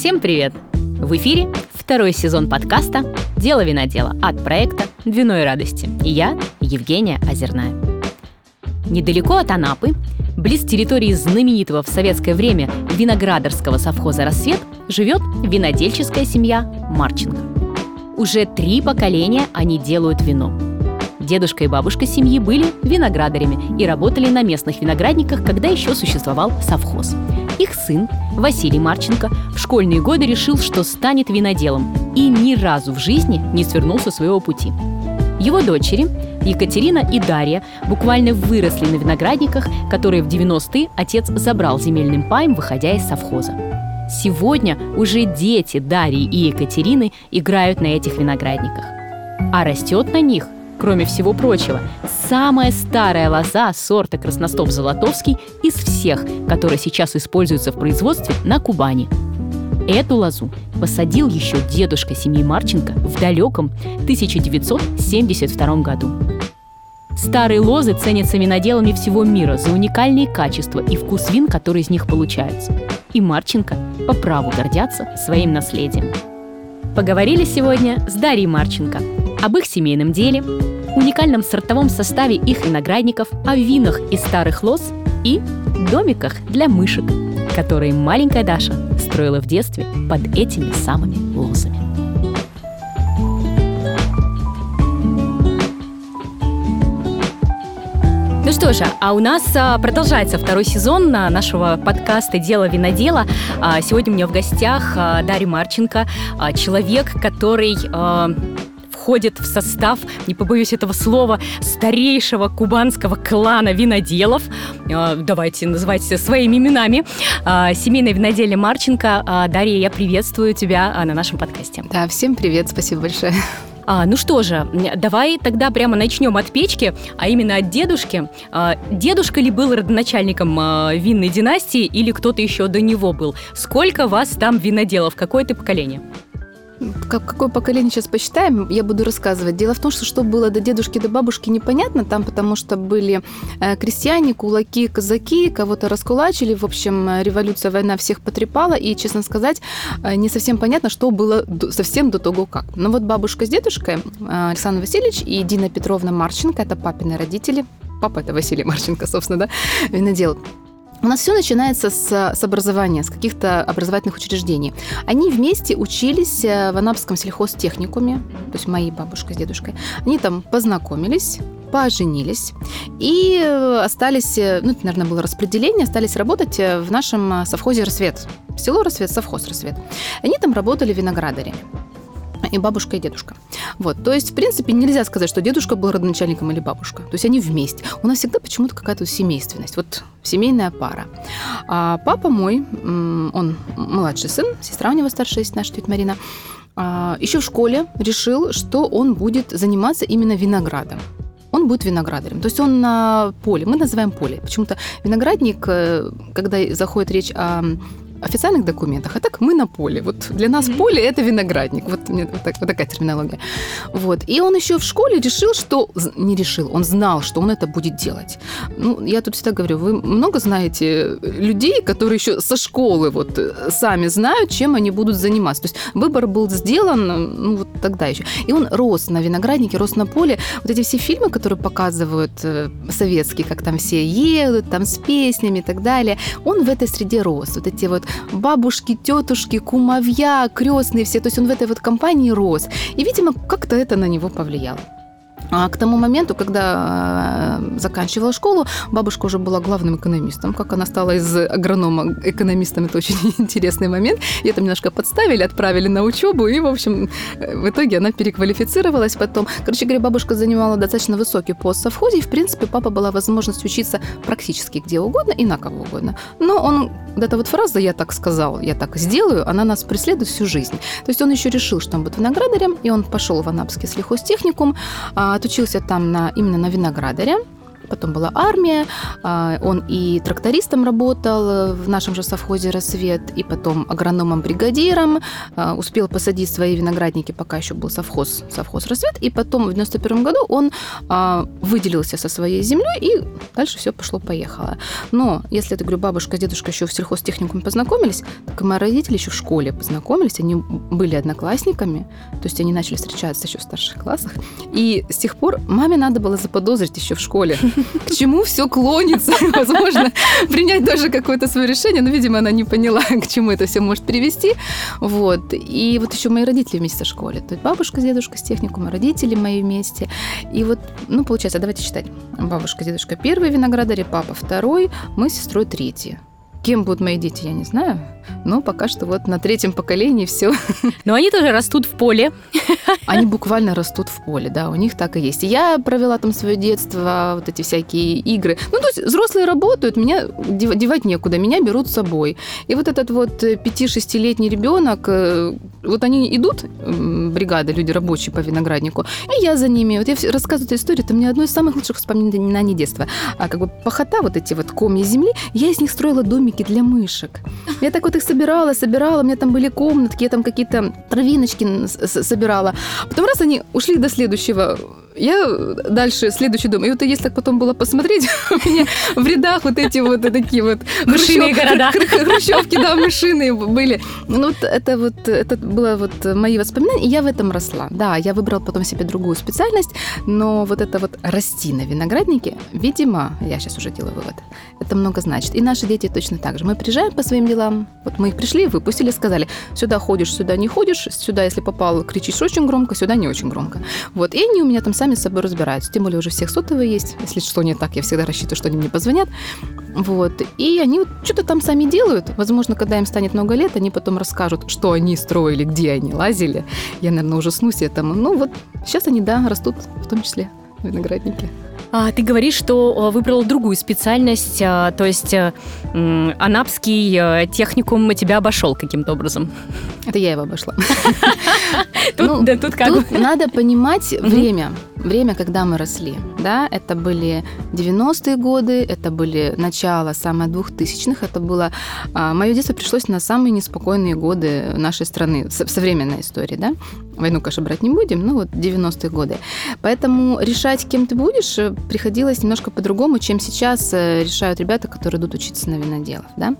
Всем привет! В эфире второй сезон подкаста «Дело винодела» от проекта «Вино радости». И я, Евгения Озерная. Недалеко от Анапы, близ территории знаменитого в советское время виноградарского совхоза «Рассвет», живет винодельческая семья Марченко. Уже три поколения они делают вино. Дедушка и бабушка семьи были виноградарями и работали на местных виноградниках, когда еще существовал совхоз. Их сын, Василий Марченко, в школьные годы решил, что станет виноделом и ни разу в жизни не свернул со своего пути. Его дочери, Екатерина и Дарья, буквально выросли на виноградниках, которые в 90-е отец забрал земельным паем, выходя из совхоза. Сегодня уже дети Дарьи и Екатерины играют на этих виноградниках. А растет на них – Кроме всего прочего, самая старая лоза сорта красностоп-золотовский из всех, которые сейчас используются в производстве на Кубани. Эту лозу посадил еще дедушка семьи Марченко в далеком 1972 году. Старые лозы ценятся виноделами всего мира за уникальные качества и вкус вин, которые из них получаются. И Марченко по праву гордятся своим наследием. Поговорили сегодня с Дарьей Марченко об их семейном деле, уникальном сортовом составе их виноградников, о винах из старых лоз и домиках для мышек, которые маленькая Даша строила в детстве под этими самыми лозами. Ну что же, а у нас а, продолжается второй сезон нашего подкаста «Дело винодела». А, сегодня у меня в гостях а, Дарья Марченко, а, человек, который а, входит в состав, не побоюсь этого слова, старейшего кубанского клана виноделов. А, давайте называть своими именами. А, семейное виноделие Марченко. А, Дарья, я приветствую тебя на нашем подкасте. Да, всем привет, спасибо большое. А, ну что же, давай тогда прямо начнем от печки, а именно от дедушки. А, дедушка ли был родоначальником а, винной династии или кто-то еще до него был? Сколько вас там виноделов? Какое ты поколение? Какое поколение сейчас посчитаем, я буду рассказывать. Дело в том, что что было до дедушки, до бабушки, непонятно там, потому что были э, крестьяне, кулаки, казаки, кого-то раскулачили. В общем, революция, война всех потрепала, и, честно сказать, э, не совсем понятно, что было совсем до того, как. Но вот бабушка с дедушкой, э, Александр Васильевич и Дина Петровна Марченко, это папины родители, папа это Василий Марченко, собственно, да, винодел, у нас все начинается с, с образования, с каких-то образовательных учреждений. Они вместе учились э, в Анапском сельхозтехникуме, то есть мои бабушка с дедушкой. Они там познакомились, поженились и э, остались, э, ну, это, наверное, было распределение, остались работать в нашем совхозе «Рассвет». Село «Рассвет», совхоз «Рассвет». Они там работали виноградарями и бабушка, и дедушка. Вот, то есть, в принципе, нельзя сказать, что дедушка был родоначальником или бабушка. То есть они вместе. У нас всегда почему-то какая-то семейственность. Вот семейная пара. А папа мой, он младший сын, сестра у него старшая есть, наша тетя Марина, а, еще в школе решил, что он будет заниматься именно виноградом он будет виноградарем. То есть он на поле, мы называем поле. Почему-то виноградник, э, когда заходит речь о официальных документах, а так мы на поле. Вот для нас mm-hmm. поле это виноградник. Вот, вот, так, вот такая терминология. Вот. И он еще в школе решил, что... Не решил, он знал, что он это будет делать. Ну, я тут всегда говорю, вы много знаете людей, которые еще со школы вот э, сами знают, чем они будут заниматься. То есть выбор был сделан, ну, вот тогда еще. И он рос на винограднике, рос на поле. Вот эти все фильмы, которые показывают э, советские, как там все едут, там с песнями и так далее, он в этой среде рос. Вот эти вот бабушки, тетушки, кумовья, крестные все. То есть он в этой вот компании рос. И, видимо, как-то это на него повлияло. А к тому моменту, когда э, заканчивала школу, бабушка уже была главным экономистом. Как она стала из агронома экономистом, это очень интересный момент. Ее там немножко подставили, отправили на учебу, и, в общем, в итоге она переквалифицировалась потом. Короче говоря, бабушка занимала достаточно высокий пост в совхозе, и, в принципе, папа была возможность учиться практически где угодно и на кого угодно. Но он, вот эта вот фраза «я так сказал, я так сделаю», она нас преследует всю жизнь. То есть он еще решил, что он будет виноградарем, и он пошел в Анапский сельхозтехникум, а отучился там на, именно на виноградаре. Потом была армия, а, он и трактористом работал в нашем же совхозе «Рассвет», и потом агрономом-бригадиром, а, успел посадить свои виноградники, пока еще был совхоз, совхоз «Рассвет», и потом в 91 году он а, выделился со своей землей, и дальше все пошло-поехало. Но если, я говорю, бабушка с дедушкой еще в сельхозтехникуме познакомились, так и мои родители еще в школе познакомились, они были одноклассниками, то есть они начали встречаться еще в старших классах, и с тех пор маме надо было заподозрить еще в школе, к чему все клонится, возможно, принять тоже какое-то свое решение, но, видимо, она не поняла, к чему это все может привести. Вот. И вот еще мои родители вместе в школе. То есть бабушка с дедушкой с техникума, родители мои вместе. И вот, ну, получается, давайте считать. Бабушка, дедушка первый виноградари, папа второй, мы с сестрой третий. Кем будут мои дети, я не знаю. Но пока что вот на третьем поколении все. Но они тоже растут в поле. Они буквально растут в поле, да, у них так и есть. я провела там свое детство, вот эти всякие игры. Ну, то есть взрослые работают, меня девать некуда, меня берут с собой. И вот этот вот 5-6-летний ребенок, э, вот они идут, бригада, люди рабочие по винограднику, и я за ними. Вот я рассказываю эту историю, это мне одно из самых лучших воспоминаний детства. А как бы похота, вот эти вот комья земли, я из них строила домики для мышек. Я так вот их собирала, собирала, у меня там были комнатки, я там какие-то травиночки собирала. Потом раз они ушли до следующего я дальше следующий дом. И вот если так потом было посмотреть, у меня в рядах вот эти вот такие вот мышиные города. Хрущевки, да, мышиные были. Ну вот это вот, это было вот мои воспоминания, и я в этом росла. Да, я выбрала потом себе другую специальность, но вот это вот расти на винограднике, видимо, я сейчас уже делаю вывод, это много значит. И наши дети точно так же. Мы приезжаем по своим делам, вот мы их пришли, выпустили, сказали, сюда ходишь, сюда не ходишь, сюда, если попал, кричишь очень громко, сюда не очень громко. Вот, и они у меня там сами с собой разбираются. Тем более уже всех сотовые есть. Если что не так, я всегда рассчитываю, что они мне позвонят. Вот. И они вот что-то там сами делают. Возможно, когда им станет много лет, они потом расскажут, что они строили, где они лазили. Я, наверное, ужаснусь этому. Ну вот сейчас они, да, растут в том числе виноградники. А, ты говоришь, что выбрал другую специальность, а, то есть а, анапский а, техникум тебя обошел каким-то образом. Это я его обошла. Тут, ну, да, тут как тут надо понимать время. Время, когда мы росли. Да? Это были 90-е годы, это были начало самых 2000-х. Это было... А, мое детство пришлось на самые неспокойные годы нашей страны, современной истории. Да? Войну, конечно, брать не будем, но вот 90-е годы. Поэтому решать, кем ты будешь, э, приходилось немножко по-другому, чем сейчас э, решают ребята, которые идут учиться на виноделов. Да?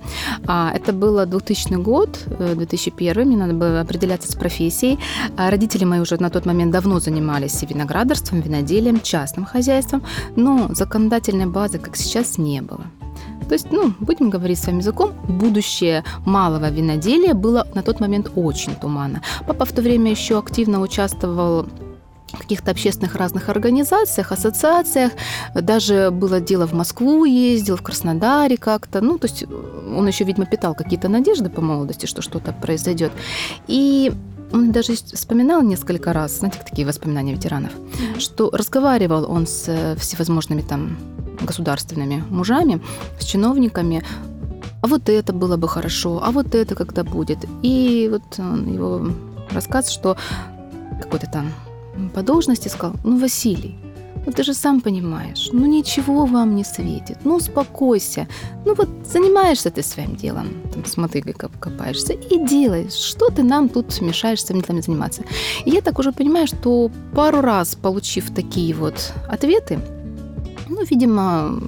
А, это было 2000 год, 2001, э, мне надо было определяться с профессией. А родители мои уже на тот момент давно занимались виноградарством, виноделием, частным хозяйством, но законодательной базы, как сейчас, не было. То есть, ну, будем говорить своим языком, будущее малого виноделия было на тот момент очень туманно. Папа в то время еще активно участвовал в каких-то общественных разных организациях, ассоциациях. Даже было дело в Москву ездил, в Краснодаре как-то. Ну, то есть он еще, видимо, питал какие-то надежды по молодости, что что-то произойдет. И он даже вспоминал несколько раз, знаете, такие воспоминания ветеранов, что разговаривал он с э, всевозможными там государственными мужами, с чиновниками, а вот это было бы хорошо, а вот это когда будет. И вот его рассказ, что какой-то там по должности сказал, ну, Василий, ну ты же сам понимаешь, ну ничего вам не светит, ну успокойся. Ну вот занимаешься ты своим делом, там, с мотыгой копаешься и делаешь. Что ты нам тут мешаешь своими делами заниматься? И я так уже понимаю, что пару раз получив такие вот ответы, ну, видимо,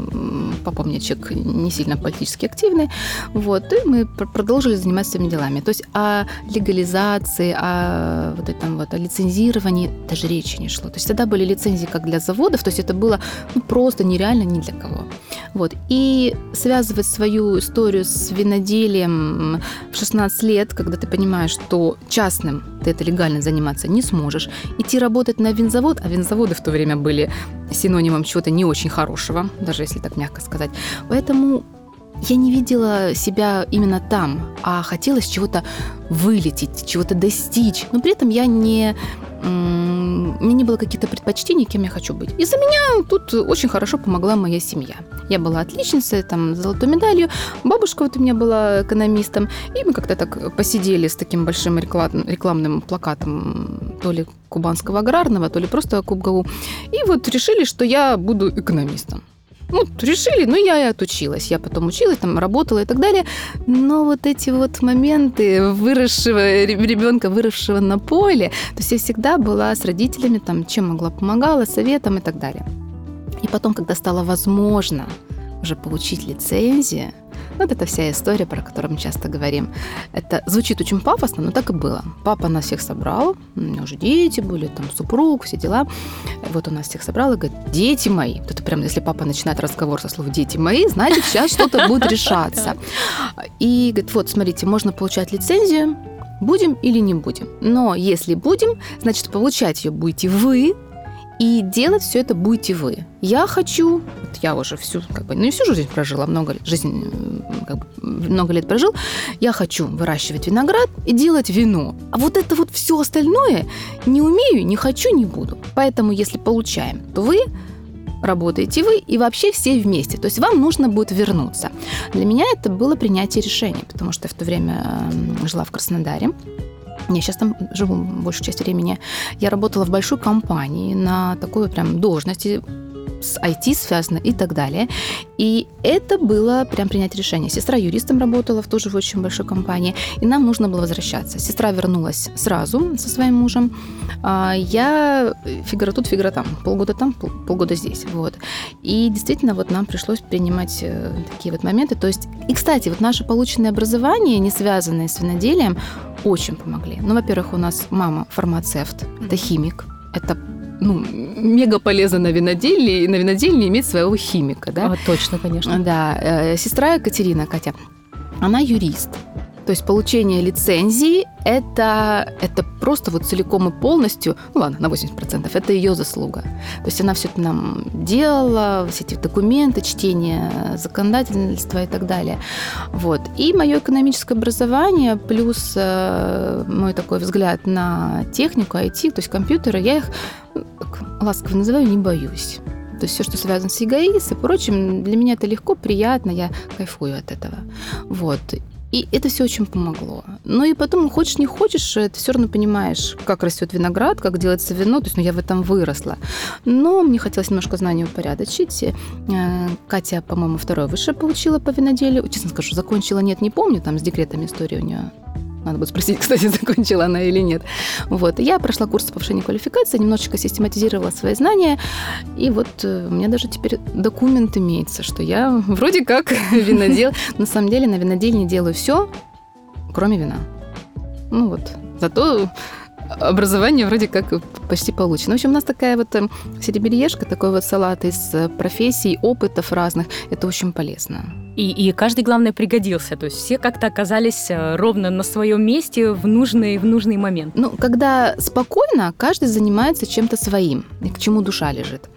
человек не сильно политически активный. Вот, и мы продолжили заниматься своими делами. То есть о легализации, о вот этом вот, о лицензировании даже речи не шло. То есть тогда были лицензии как для заводов, то есть это было ну, просто нереально ни для кого. Вот. И связывать свою историю с виноделием в 16 лет, когда ты понимаешь, что частным ты это легально заниматься не сможешь, идти работать на винзавод, а винзаводы в то время были синонимом чего-то не очень хорошего, даже если так мягко сказать. Поэтому я не видела себя именно там, а хотелось чего-то вылететь, чего-то достичь. Но при этом я не мне не было каких-то предпочтений, кем я хочу быть. И за меня тут очень хорошо помогла моя семья. Я была отличницей, там, с золотой медалью. Бабушка вот у меня была экономистом. И мы как-то так посидели с таким большим рекламным плакатом то ли кубанского аграрного, то ли просто Кубгау. И вот решили, что я буду экономистом. Ну, решили, ну, я и отучилась. Я потом училась, там, работала и так далее. Но вот эти вот моменты выросшего ребенка, выросшего на поле, то есть я всегда была с родителями, там, чем могла, помогала, советом и так далее. И потом, когда стало возможно уже получить лицензию, вот это вся история, про которую мы часто говорим. Это звучит очень пафосно, но так и было. Папа нас всех собрал, у меня уже дети были, там супруг, все дела. Вот он нас всех собрал и говорит, дети мои. Вот это прям, если папа начинает разговор со слов «дети мои», значит, сейчас что-то будет решаться. И говорит, вот, смотрите, можно получать лицензию, будем или не будем. Но если будем, значит, получать ее будете вы, и делать все это будете вы. Я хочу, вот я уже всю, как бы, ну не всю жизнь прожила, много лет, жизнь, как бы, много лет прожил, я хочу выращивать виноград и делать вино. А вот это вот все остальное не умею, не хочу, не буду. Поэтому, если получаем, то вы работаете вы и вообще все вместе. То есть вам нужно будет вернуться. Для меня это было принятие решения, потому что я в то время жила в Краснодаре. Я сейчас там живу большую часть времени. Я работала в большой компании на такой прям должности с IT связано и так далее. И это было прям принять решение. Сестра юристом работала в тоже в очень большой компании, и нам нужно было возвращаться. Сестра вернулась сразу со своим мужем. А я фигура тут, фигура там. Полгода там, полгода здесь. Вот. И действительно, вот нам пришлось принимать э, такие вот моменты. То есть, и, кстати, вот наше полученное образование, не связанное с виноделием, очень помогли. Ну, во-первых, у нас мама фармацевт, это химик, это ну, мега полезно на винодельне, на винодельне иметь своего химика, да? А, точно, конечно. Да. Э, сестра Екатерина, Катя, она юрист. То есть получение лицензии это, это просто вот целиком и полностью, ну ладно, на 80%, это ее заслуга. То есть она все это нам делала, все эти документы, чтение законодательства и так далее. Вот. И мое экономическое образование плюс э, мой такой взгляд на технику, IT, то есть компьютеры, я их ласково называю, не боюсь. То есть все, что связано с ЕГАИС и прочим, для меня это легко, приятно, я кайфую от этого. Вот. И это все очень помогло. Ну и потом, хочешь не хочешь, ты все равно понимаешь, как растет виноград, как делается вино. То есть, ну, я в этом выросла. Но мне хотелось немножко знаний упорядочить. Э, Катя, по-моему, второе высшее получила по виноделию. Честно скажу, закончила, нет, не помню, там с декретами история у нее надо будет спросить, кстати, закончила она или нет. Вот. Я прошла курс повышения квалификации, немножечко систематизировала свои знания. И вот э, у меня даже теперь документ имеется, что я вроде как винодел. На самом деле на винодельне делаю все, кроме вина. Ну вот. Зато образование вроде как почти получено. В общем, у нас такая вот э, серебряешка, такой вот салат из э, профессий, опытов разных. Это очень полезно. И, и каждый, главное, пригодился. То есть все как-то оказались э, ровно на своем месте в нужный, в нужный момент. Ну, когда спокойно, каждый занимается чем-то своим, и к чему душа лежит.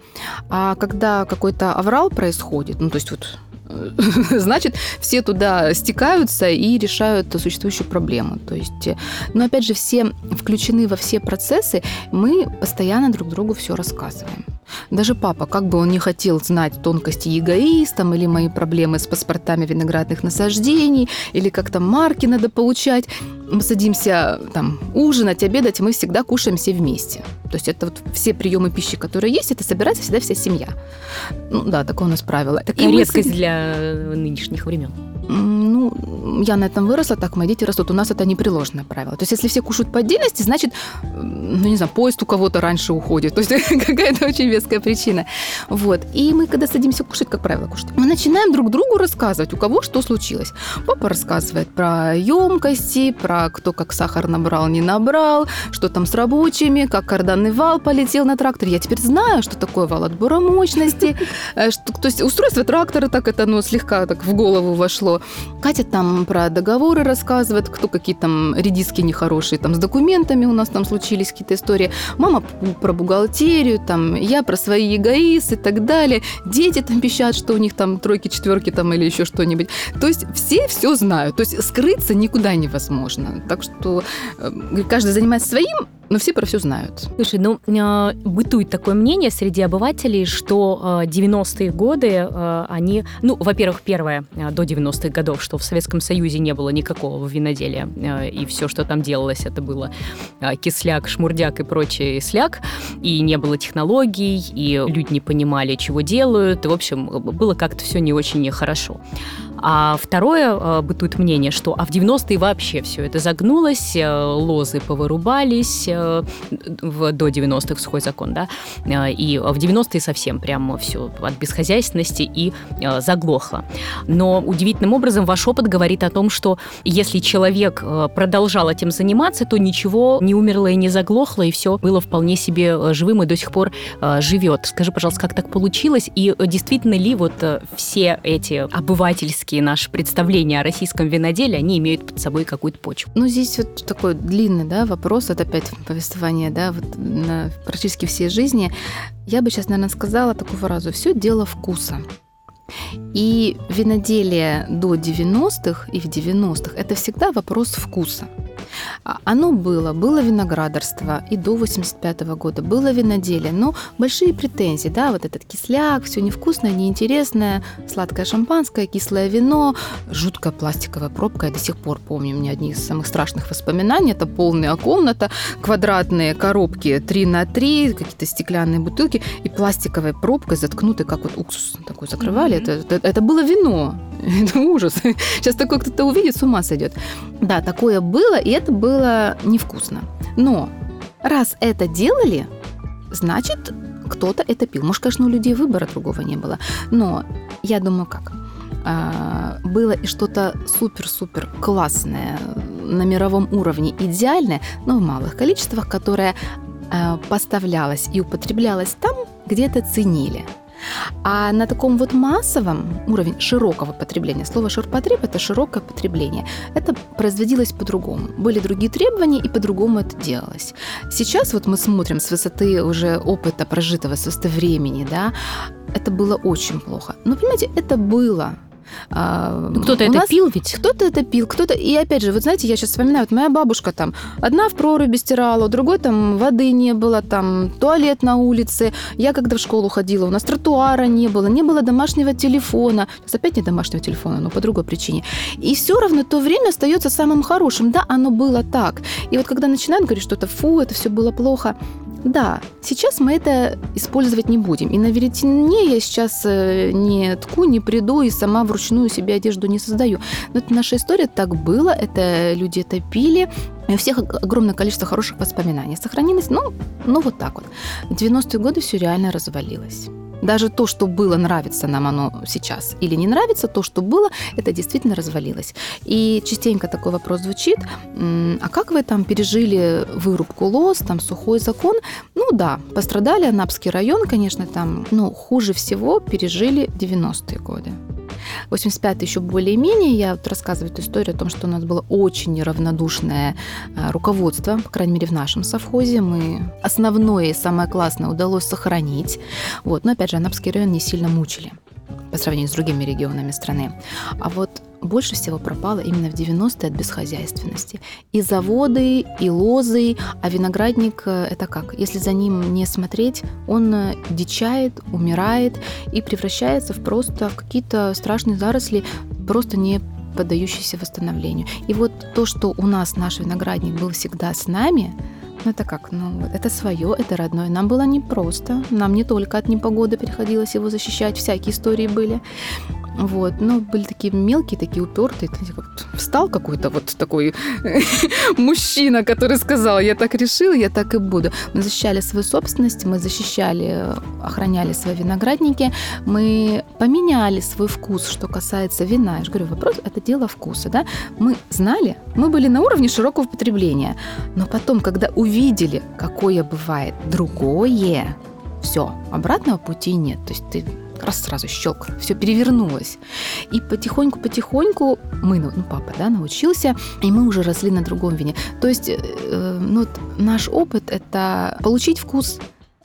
А когда какой-то аврал происходит, ну, то есть вот значит, все туда стекаются и решают существующую проблему. То есть, но опять же, все включены во все процессы, мы постоянно друг другу все рассказываем. Даже папа, как бы он не хотел знать тонкости эгоистам или мои проблемы с паспортами виноградных насаждений, или как там марки надо получать, мы садимся там ужинать, обедать, мы всегда кушаем все вместе. То есть это вот все приемы пищи, которые есть, это собирается всегда вся семья. Ну да, такое у нас правило. Такая И редкость мы... для нынешних времен. Я на этом выросла, так мои дети растут. У нас это непреложное правило. То есть, если все кушают по отдельности, значит, ну, не знаю, поезд у кого-то раньше уходит. То есть, какая-то очень веская причина. Вот. И мы, когда садимся кушать, как правило, кушать, мы начинаем друг другу рассказывать, у кого что случилось. Папа рассказывает про емкости, про кто как сахар набрал, не набрал, что там с рабочими, как карданный вал полетел на тракторе. Я теперь знаю, что такое вал отбора мощности. Э, то есть, устройство трактора так это, ну, слегка так в голову вошло. Катя там про договоры рассказывает, кто какие там редиски нехорошие, там с документами у нас там случились какие-то истории. Мама про бухгалтерию, там я про свои эгоисты и так далее. Дети там пищат, что у них там тройки, четверки там или еще что-нибудь. То есть все все знают. То есть скрыться никуда невозможно. Так что э, каждый занимается своим, но все про все знают. Слушай, ну, э, бытует такое мнение среди обывателей, что э, 90-е годы, э, они, ну, во-первых, первое, э, до 90-х годов, что в Советском Союзе не было никакого виноделия, э, и все, что там делалось, это было э, кисляк, шмурдяк и прочий сляк, и не было технологий, и люди не понимали, чего делают, и, в общем, было как-то все не очень хорошо. А второе, э, бытует мнение, что а в 90-е вообще все это загнулось, э, лозы повырубались э, до 90-х в сухой закон, да, и в 90-е совсем прямо все от бесхозяйственности и заглохло. Но удивительным образом ваш опыт говорит о том, что если человек продолжал этим заниматься, то ничего не умерло и не заглохло, и все было вполне себе живым и до сих пор живет. Скажи, пожалуйста, как так получилось, и действительно ли вот все эти обывательские классические наши представления о российском виноделии, они имеют под собой какую-то почву. Ну, здесь вот такой длинный да, вопрос, это опять повествование да, вот на практически всей жизни. Я бы сейчас, наверное, сказала такую фразу «все дело вкуса». И виноделие до 90-х и в 90-х – это всегда вопрос вкуса. А, оно было, было виноградарство и до 85 -го года, было виноделие, но большие претензии, да, вот этот кисляк, все невкусное, неинтересное, сладкое шампанское, кислое вино, жуткая пластиковая пробка, я до сих пор помню, у меня одни из самых страшных воспоминаний, это полная комната, квадратные коробки 3 на 3, какие-то стеклянные бутылки и пластиковой пробкой заткнуты, как вот уксус такой закрывали, mm-hmm. это, это, это было вино, это ужас. Сейчас такое кто-то увидит, с ума сойдет. Да, такое было, и это было невкусно. Но раз это делали, значит, кто-то это пил. Может, конечно, у людей выбора другого не было. Но я думаю, как? А, было и что-то супер-супер классное на мировом уровне, идеальное, но в малых количествах, которое а, поставлялось и употреблялось там, где это ценили. А на таком вот массовом уровне широкого потребления, слово ширпотреб – это широкое потребление, это производилось по-другому. Были другие требования, и по-другому это делалось. Сейчас вот мы смотрим с высоты уже опыта прожитого, с высоты времени, да, это было очень плохо. Но, понимаете, это было – а, ну, кто-то это нас... пил ведь? Кто-то это пил, кто-то... И опять же, вот знаете, я сейчас вспоминаю, вот моя бабушка там, одна в проруби стирала, у другой там воды не было, там туалет на улице. Я когда в школу ходила, у нас тротуара не было, не было домашнего телефона. Сейчас опять не домашнего телефона, но по другой причине. И все равно то время остается самым хорошим. Да, оно было так. И вот когда начинают говорить, что это фу, это все было плохо, да, сейчас мы это использовать не будем. И на веретене я сейчас э, не тку, не приду и сама вручную себе одежду не создаю. Но это наша история, так было, это люди это пили, и у всех огромное количество хороших воспоминаний сохранилось. Ну, ну вот так вот. В 90-е годы все реально развалилось. Даже то, что было, нравится нам оно сейчас или не нравится, то, что было, это действительно развалилось. И частенько такой вопрос звучит, а как вы там пережили вырубку лос, там сухой закон? Ну да, пострадали Анапский район, конечно, там, но хуже всего пережили 90-е годы. 85 еще более-менее. Я вот рассказываю эту историю о том, что у нас было очень неравнодушное а, руководство, по крайней мере, в нашем совхозе. Мы основное и самое классное удалось сохранить. Вот. Но, опять же, Анапский район не сильно мучили по сравнению с другими регионами страны. А вот больше всего пропало именно в 90-е от бесхозяйственности. И заводы, и лозы, а виноградник э, это как? Если за ним не смотреть, он э, дичает, умирает и превращается в просто в какие-то страшные заросли, просто не поддающиеся восстановлению. И вот то, что у нас наш виноградник был всегда с нами, это как? Ну, это свое, это родное. Нам было непросто. Нам не только от непогоды приходилось его защищать, всякие истории были. Вот, но были такие мелкие, такие упертые. Встал какой-то вот такой мужчина, который сказал, я так решил, я так и буду. Мы защищали свою собственность, мы защищали, охраняли свои виноградники, мы поменяли свой вкус, что касается вина. Я же говорю, вопрос – это дело вкуса, да? Мы знали, мы были на уровне широкого потребления, но потом, когда увидели, какое бывает другое, все, обратного пути нет. То есть ты раз сразу щелк, все перевернулось. И потихоньку-потихоньку мы, ну, папа, да, научился, и мы уже росли на другом вине. То есть, э, ну, вот наш опыт – это получить вкус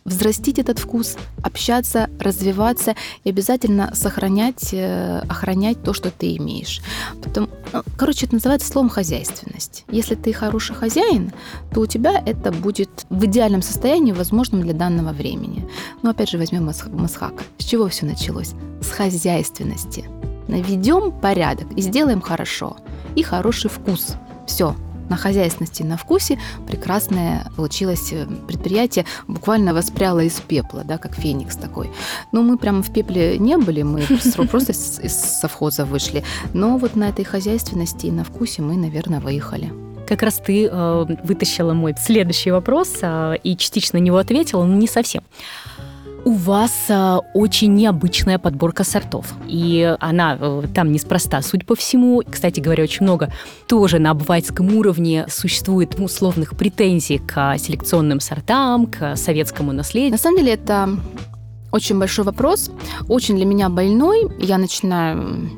взрастить этот вкус, общаться, развиваться и обязательно сохранять, э, охранять то, что ты имеешь. Потом, ну, короче, это называется словом хозяйственность. Если ты хороший хозяин, то у тебя это будет в идеальном состоянии, возможным для данного времени. Но опять же возьмем Масхак. С чего все началось? С хозяйственности. Наведем порядок и сделаем хорошо. И хороший вкус. Все, на хозяйственности, на вкусе прекрасное получилось э, предприятие, буквально воспряло из пепла, да, как феникс такой. Но мы прямо в пепле не были, мы просто из совхоза вышли. Но вот на этой хозяйственности и на вкусе мы, наверное, выехали. Как раз ты э, вытащила мой следующий вопрос э, и частично на него ответила, но не совсем. У вас э, очень необычная подборка сортов, и она э, там неспроста, судя по всему. Кстати говоря, очень много тоже на обывательском уровне существует условных претензий к селекционным сортам, к советскому наследию. На самом деле это очень большой вопрос, очень для меня больной. Я начинаю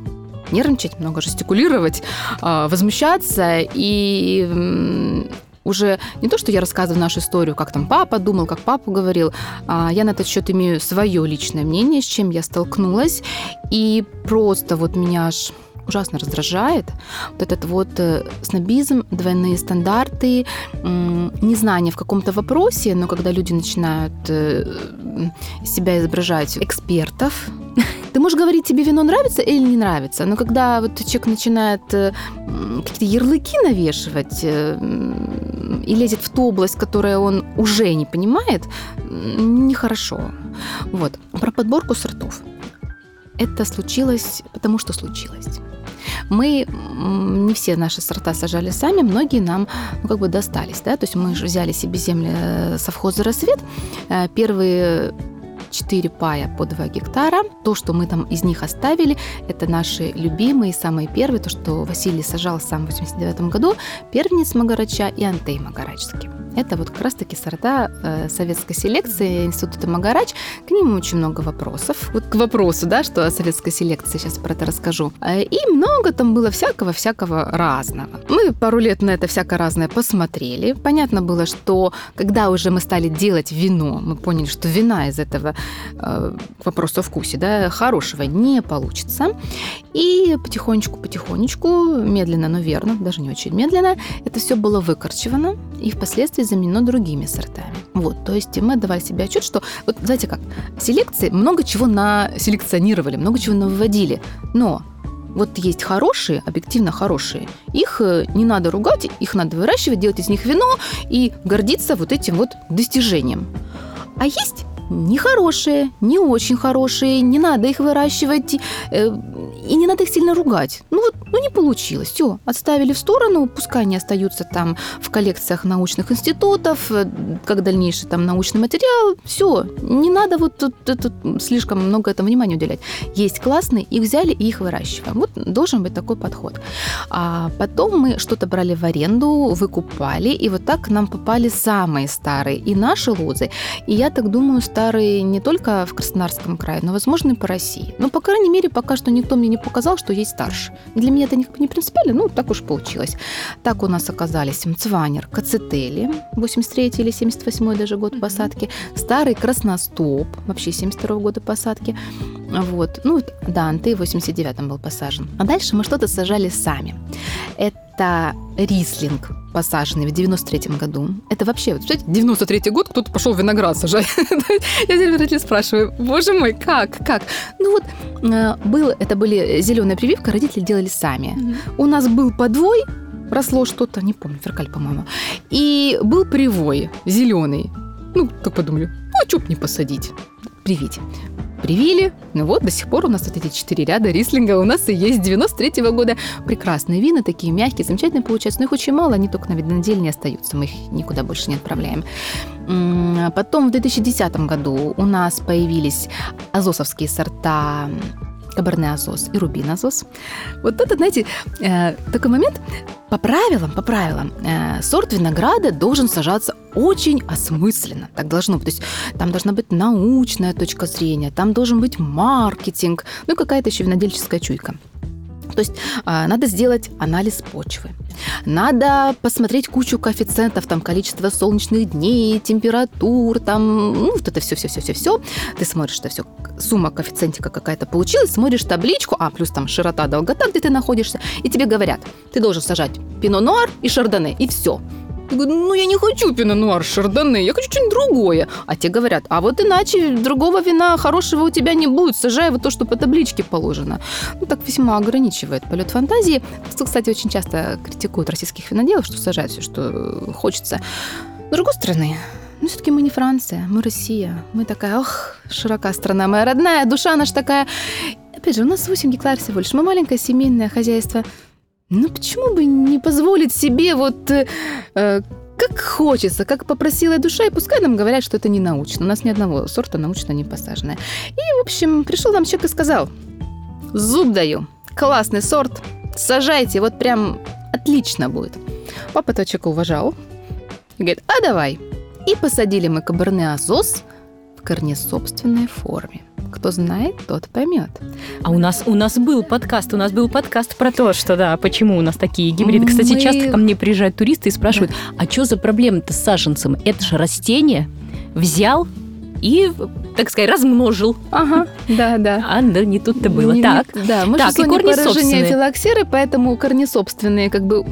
нервничать, много жестикулировать, э, возмущаться и уже не то, что я рассказываю нашу историю, как там папа думал, как папа говорил, а я на этот счет имею свое личное мнение, с чем я столкнулась, и просто вот меня аж ужасно раздражает. Вот этот вот э, снобизм, двойные стандарты, незнание в каком-то вопросе, но когда люди начинают э, себя изображать экспертов, ты можешь говорить, тебе вино нравится или не нравится, но когда вот человек начинает э, какие-то ярлыки навешивать и лезет в ту область, которую он уже не понимает, нехорошо. Вот. Про подборку сортов. Это случилось, потому что случилось. Мы не все наши сорта сажали сами, многие нам ну, как бы достались. Да? То есть мы взяли себе земли э, совхоза «Рассвет». Э, первые 4 пая по 2 гектара. То, что мы там из них оставили, это наши любимые, самые первые, то, что Василий сажал сам в 89 году, первенец Магарача и Антей Магарачский. Это вот как раз-таки сорта э, советской селекции Института Магарач. К ним очень много вопросов. Вот к вопросу, да, что о советской селекции, сейчас про это расскажу. Э, и много там было всякого-всякого разного. Мы пару лет на это всякое разное посмотрели. Понятно было, что когда уже мы стали делать вино, мы поняли, что вина из этого к вопросу о вкусе, да, хорошего не получится. И потихонечку-потихонечку, медленно, но верно, даже не очень медленно, это все было выкорчевано. И впоследствии заменено другими сортами. Вот, то есть мы отдавали себе отчет, что, вот знаете как, селекции много чего населекционировали, много чего навыводили, но вот есть хорошие, объективно хорошие. Их э, не надо ругать, их надо выращивать, делать из них вино и гордиться вот этим вот достижением. А есть нехорошие, не очень хорошие, не надо их выращивать, э, и не надо их сильно ругать. Ну вот, ну не получилось, все, отставили в сторону, пускай они остаются там в коллекциях научных институтов, э, как дальнейший там научный материал, все, не надо вот тут, тут, тут слишком много этого внимания уделять. Есть классные, их взяли и их выращиваем. Вот должен быть такой подход. А потом мы что-то брали в аренду, выкупали, и вот так к нам попали самые старые и наши лозы. И я так думаю, старые не только в Краснодарском крае, но, возможно, и по России. Но, по крайней мере, пока что никто мне не показал, что есть старше. Для меня это не принципиально, ну, так уж получилось. Так у нас оказались Мцванер, Кацетели, 83 или 78 даже год посадки, старый Красностоп, вообще 72 года посадки, вот. Ну, да, Анты в 89-м был посажен. А дальше мы что-то сажали сами. Это рислинг, посаженный в 93-м году. Это вообще, вот, представляете, 93-й год, кто-то пошел виноград сажать. Я теперь родителей спрашиваю, боже мой, как, как? Ну вот, э, был, это были зеленая прививка, родители делали сами. У нас был подвой, росло что-то, не помню, феркаль, по-моему. И был привой, зеленый. Ну, так подумали, ну, а что б не посадить? Привить привили. Ну вот, до сих пор у нас вот эти четыре ряда рислинга у нас и есть 93 -го года. Прекрасные вина, такие мягкие, замечательные получаются. Но их очень мало, они только на видноделе не остаются. Мы их никуда больше не отправляем. Потом в 2010 году у нас появились азосовские сорта Каберне Азос и Рубин Азос. Вот это, знаете, э, такой момент. По правилам, по правилам, э, сорт винограда должен сажаться очень осмысленно. Так должно быть. То есть там должна быть научная точка зрения, там должен быть маркетинг, ну и какая-то еще винодельческая чуйка. То есть а, надо сделать анализ почвы. Надо посмотреть кучу коэффициентов, там количество солнечных дней, температур, там, ну, вот это все, все, все, все, все. Ты смотришь, что все, сумма коэффициентика какая-то получилась, смотришь табличку, а плюс там широта, долгота, где ты находишься, и тебе говорят, ты должен сажать пино-нуар и шардоне, и все. Я говорю, ну я не хочу пино-нуар шардоне, я хочу что-нибудь другое. А те говорят, а вот иначе другого вина хорошего у тебя не будет, сажай вот то, что по табличке положено. Ну так весьма ограничивает полет фантазии. Кстати, очень часто критикуют российских виноделов, что сажают все, что хочется. С другой стороны, ну, все-таки мы не Франция, мы Россия. Мы такая, ох, широка страна моя родная, душа наша такая. Опять же, у нас 8 гектар всего лишь. Мы маленькое семейное хозяйство. Ну, почему бы не позволить себе вот э, э, как хочется, как попросила душа, и пускай нам говорят, что это не научно. У нас ни одного сорта научно не посаженное. И, в общем, пришел нам человек и сказал, зуб даю, классный сорт, сажайте, вот прям отлично будет. Папа этого человека уважал. И говорит, а давай. И посадили мы каберне Азос корнесобственной форме. Кто знает, тот поймет. А у нас у нас был подкаст, у нас был подкаст про то, что да, почему у нас такие гибриды. Кстати, Мы- часто ко мне приезжают туристы и спрашивают, а что за проблема-то с саженцем? Это же растение взял и, так сказать, размножил. Ага, да, да. А да, не тут-то было. Не- не- так. да, мы Так, же и корни поражения филоксеры, поэтому корни собственные как бы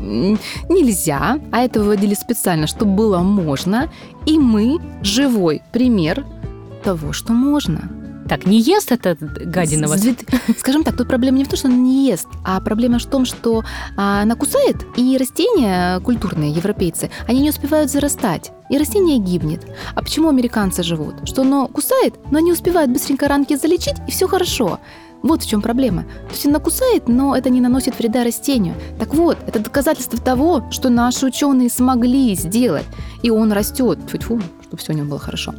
нельзя, а это выводили специально, чтобы было можно. И мы живой пример того, что можно. Так, не ест этот гадина вас? Скажем так, тут проблема не в том, что он не ест, а проблема в том, что а, она кусает, и растения культурные, европейцы, они не успевают зарастать, и растение гибнет. А почему американцы живут? Что оно кусает, но не успевают быстренько ранки залечить, и все хорошо. Вот в чем проблема. То есть она кусает, но это не наносит вреда растению. Так вот, это доказательство того, что наши ученые смогли сделать. И он растет. Тьфу-тьфу, чтобы все у него было хорошо.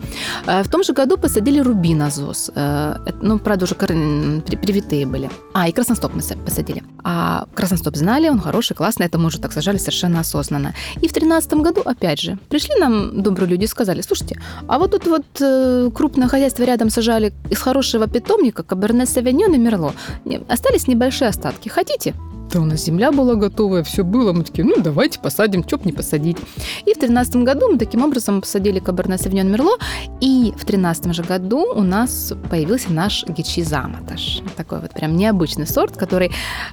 Э, В том же году посадили рубинозос. Э, Ну, правда, уже привитые были. А, и красностоп мы са- посадили. А красностоп знали, он хороший, классный, это мы уже так сажали совершенно осознанно. И в тринадцатом году, опять же, пришли нам добрые люди и сказали, слушайте, а вот тут вот э, крупное хозяйство рядом сажали из хорошего питомника Каберне Савиньон и Мерло. Остались небольшие остатки. Хотите? Да у нас земля была готовая, все было. Мы такие, ну давайте посадим, чё б не посадить. И в тринадцатом году мы таким образом посадили Каберне Савиньон Мерло. И в тринадцатом же году у нас появился наш Гичи Заматаш. Такой вот прям необычный сорт, который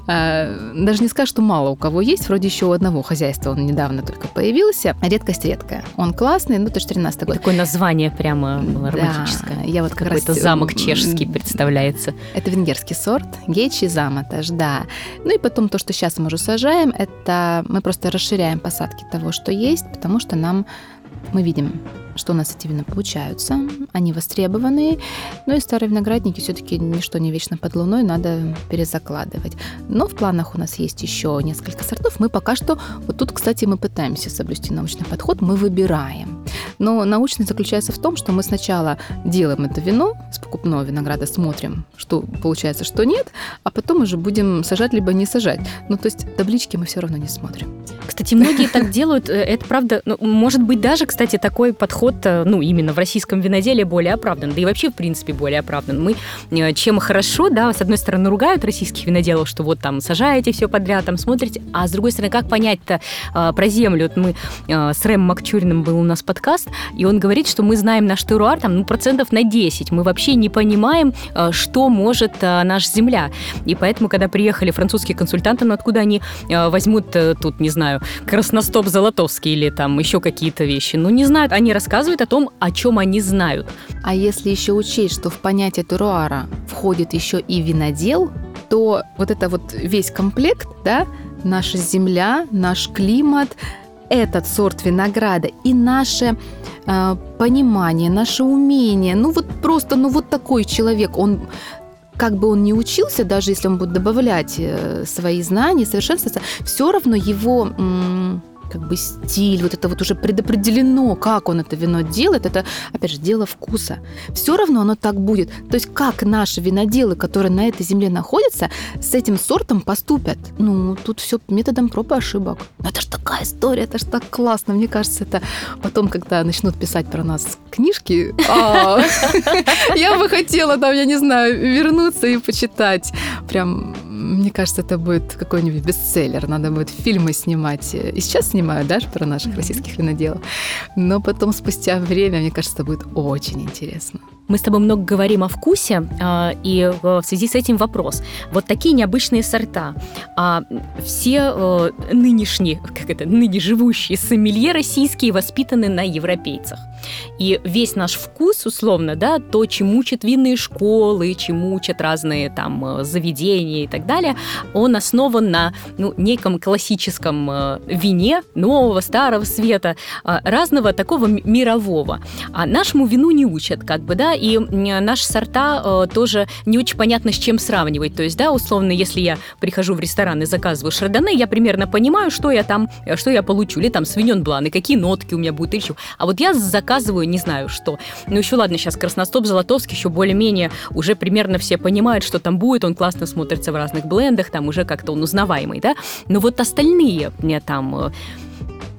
э, даже не скажешь, что мало у кого есть. Вроде еще у одного хозяйства он недавно только появился. Редкость редкая. Он классный, ну то есть 13 год. Такое название прямо Да, романтическое. я вот как Какой-то раз, замок м, чешский представляется. Это венгерский сорт, гечи заматаж, да. Ну и потом то, что сейчас мы уже сажаем, это мы просто расширяем посадки того, что есть, потому что нам мы видим, что у нас эти вина получаются, они востребованные, ну и старые виноградники все-таки ничто не вечно под луной, надо перезакладывать. Но в планах у нас есть еще несколько сортов. Мы пока что, вот тут, кстати, мы пытаемся соблюсти научный подход, мы выбираем. Но научность заключается в том, что мы сначала делаем это вино с покупного винограда, смотрим, что получается, что нет, а потом уже будем сажать либо не сажать. Ну, то есть таблички мы все равно не смотрим. Кстати, многие так делают. Э, Это правда, ну, может быть, даже, кстати, такой подход, э, ну, именно в российском виноделии более оправдан. Да и вообще, в принципе, более оправдан. Мы э, чем хорошо, да, с одной стороны, ругают российских виноделов, что вот там сажаете все подряд, там смотрите, а с другой стороны, как понять-то э, про землю? Вот мы э, с Рэм Макчуриным был у нас подкаст, и он говорит, что мы знаем наш теруар там, ну, процентов на 10. Мы вообще не понимаем, э, что может э, наша земля. И поэтому, когда приехали французские консультанты, ну, откуда они э, возьмут э, тут, не знаю, красностоп золотовский или там еще какие-то вещи. Ну, не знают, они рассказывают о том, о чем они знают. А если еще учесть, что в понятие теруара входит еще и винодел, то вот это вот весь комплект, да, наша земля, наш климат, этот сорт винограда и наше э, понимание, наше умение, ну вот просто, ну вот такой человек, он как бы он ни учился, даже если он будет добавлять э, свои знания, совершенствоваться, все равно его как бы стиль, вот это вот уже предопределено, как он это вино делает, это, опять же, дело вкуса. Все равно оно так будет. То есть как наши виноделы, которые на этой земле находятся, с этим сортом поступят? Ну, тут все методом проб и ошибок. Но это ж такая история, это ж так классно. Мне кажется, это потом, когда начнут писать про нас книжки, а, я бы хотела там, я не знаю, вернуться и почитать. Прям мне кажется, это будет какой-нибудь бестселлер. Надо будет фильмы снимать. И сейчас снимают, да, про наших российских виноделов. Но потом, спустя время, мне кажется, это будет очень интересно. Мы с тобой много говорим о вкусе, а, и в связи с этим вопрос. Вот такие необычные сорта. А все э, нынешние, как это, ныне живущие сомелье российские воспитаны на европейцах. И весь наш вкус, условно, да, то, чему учат винные школы, чему учат разные там э, заведения и так далее, он основан на ну, неком классическом э, вине нового, старого света, э, разного такого мирового. А нашему вину не учат, как бы, да, и наши сорта тоже не очень понятно, с чем сравнивать. То есть, да, условно, если я прихожу в ресторан и заказываю шардоне, я примерно понимаю, что я там, что я получу, или там свиньон блан, и какие нотки у меня будут, что. А вот я заказываю не знаю что. Ну еще ладно, сейчас Красностоп, Золотовский еще более-менее уже примерно все понимают, что там будет, он классно смотрится в разных блендах, там уже как-то он узнаваемый, да. Но вот остальные, мне там э,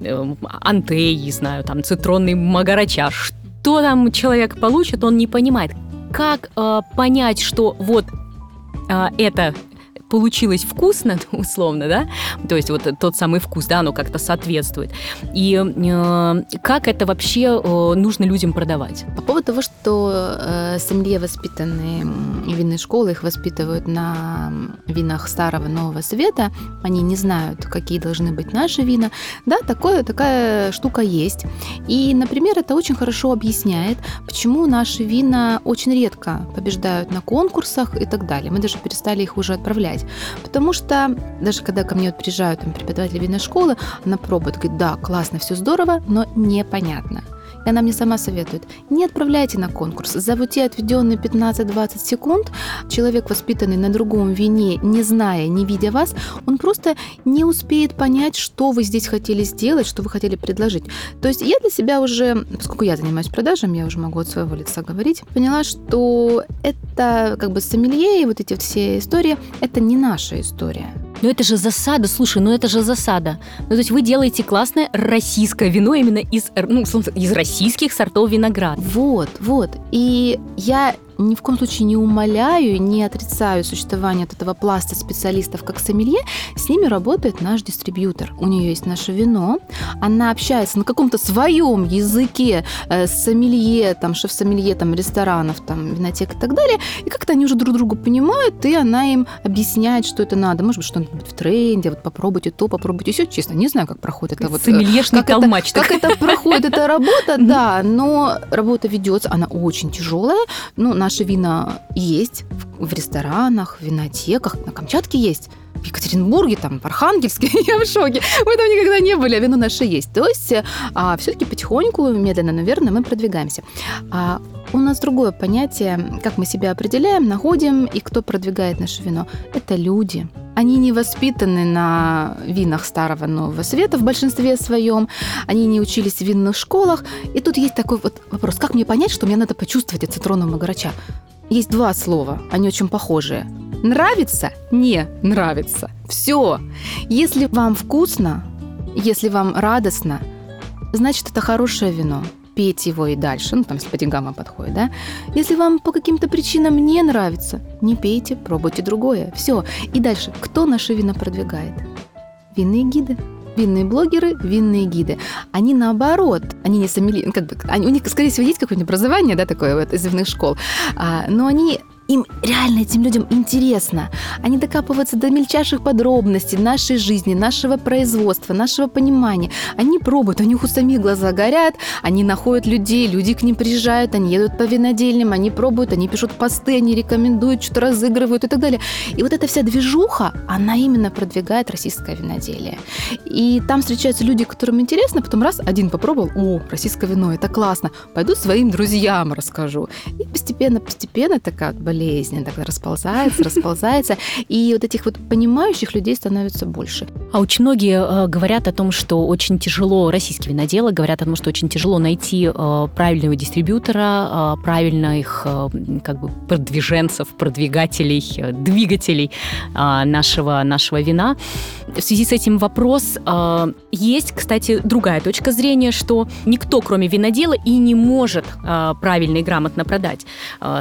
э, антей, не знаю, там цитронный магарача, что там человек получит, он не понимает. Как э, понять, что вот э, это получилось вкусно, условно, да, то есть вот тот самый вкус, да, оно как-то соответствует. И э, как это вообще э, нужно людям продавать? По поводу того, что э, сомелье воспитанные винные школы, их воспитывают на винах старого нового света, они не знают, какие должны быть наши вина. Да, такое, такая штука есть. И, например, это очень хорошо объясняет, почему наши вина очень редко побеждают на конкурсах и так далее. Мы даже перестали их уже отправлять делать. Потому что даже когда ко мне вот приезжают там, преподаватели винной школы, она пробует, говорит, да, классно, все здорово, но непонятно. И она мне сама советует, не отправляйте на конкурс. За те отведенные 15-20 секунд человек, воспитанный на другом вине, не зная, не видя вас, он просто не успеет понять, что вы здесь хотели сделать, что вы хотели предложить. То есть я для себя уже, поскольку я занимаюсь продажами, я уже могу от своего лица говорить, поняла, что это как бы сомелье и вот эти все истории, это не наша история. Но это же засада, слушай, ну это же засада. Ну, то есть вы делаете классное российское вино именно из, ну, из российских сортов винограда. Вот, вот. И я ни в коем случае не умоляю, не отрицаю существование от этого пласта специалистов как сомелье, с ними работает наш дистрибьютор. У нее есть наше вино, она общается на каком-то своем языке э, с сомелье, там, шеф-сомелье, там, ресторанов, там, винотек и так далее, и как-то они уже друг друга понимают, и она им объясняет, что это надо. Может быть, что-нибудь в тренде, вот попробуйте то, попробуйте все. Честно, не знаю, как проходит это вот... Э, Сомельешный как толмач. Это, как это проходит, эта работа, да, но работа ведется, она очень тяжелая, ну, на наши вина есть в ресторанах, в винотеках, на Камчатке есть в Екатеринбурге, там, в Архангельске, я в шоке. Мы там никогда не были, а вино наше есть. То есть а, все-таки потихоньку, медленно, наверное, мы продвигаемся. А у нас другое понятие, как мы себя определяем, находим, и кто продвигает наше вино. Это люди. Они не воспитаны на винах старого нового света в большинстве своем. Они не учились в винных школах. И тут есть такой вот вопрос, как мне понять, что мне надо почувствовать от цитронного гарача? Есть два слова, они очень похожие. Нравится? Не нравится. Все. Если вам вкусно, если вам радостно, значит, это хорошее вино. Пейте его и дальше, ну, там, если по деньгам подходит, да. Если вам по каким-то причинам не нравится, не пейте, пробуйте другое. Все. И дальше. Кто наши вина продвигает? Винные гиды винные блогеры, винные гиды. Они наоборот, они не сомели, ну, как бы, они, у них, скорее всего, есть какое-нибудь образование, да, такое вот из винных школ, а, но они им реально этим людям интересно. Они докапываются до мельчайших подробностей нашей жизни, нашего производства, нашего понимания. Они пробуют, у них у самих глаза горят, они находят людей, люди к ним приезжают, они едут по винодельням, они пробуют, они пишут посты, они рекомендуют, что-то разыгрывают и так далее. И вот эта вся движуха, она именно продвигает российское виноделие. И там встречаются люди, которым интересно, потом раз, один попробовал, о, российское вино, это классно, пойду своим друзьям расскажу. И постепенно-постепенно такая болезнь болезнь, так расползается, расползается, и вот этих вот понимающих людей становится больше. А очень многие э, говорят о том, что очень тяжело, российские виноделы говорят о том, что очень тяжело найти э, правильного дистрибьютора, э, э, как бы продвиженцев, продвигателей, двигателей нашего, нашего вина. В связи с этим вопрос, есть, кстати, другая точка зрения, что никто, кроме винодела, и не может правильно и грамотно продать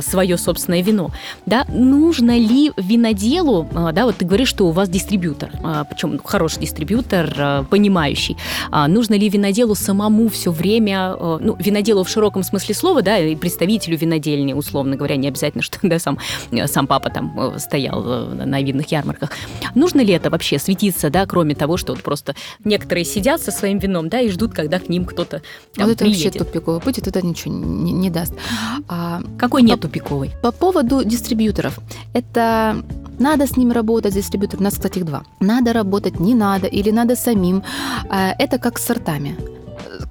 свое собственное вино. Да? Нужно ли виноделу, э, да, вот ты говоришь, что у вас дистрибьютор, э, причем хороший дистрибьютор, э, понимающий. А нужно ли виноделу самому все время, э, ну, виноделу в широком смысле слова, да, и представителю винодельни, условно говоря, не обязательно, что да, сам, э, сам папа там стоял на винных ярмарках. Нужно ли это вообще светиться, да, кроме того, что вот просто некоторые сидят со своим вином, да, и ждут, когда к ним кто-то там, Вот это приедет. вообще тупиковый путь, и туда ничего не, не даст. А, Какой нет тупиковый? По поводу дистрибьюторов. Это надо с ним работать, дистрибьютор. У нас, кстати, их два. Надо работать, не надо, или надо самим. А, это как с сортами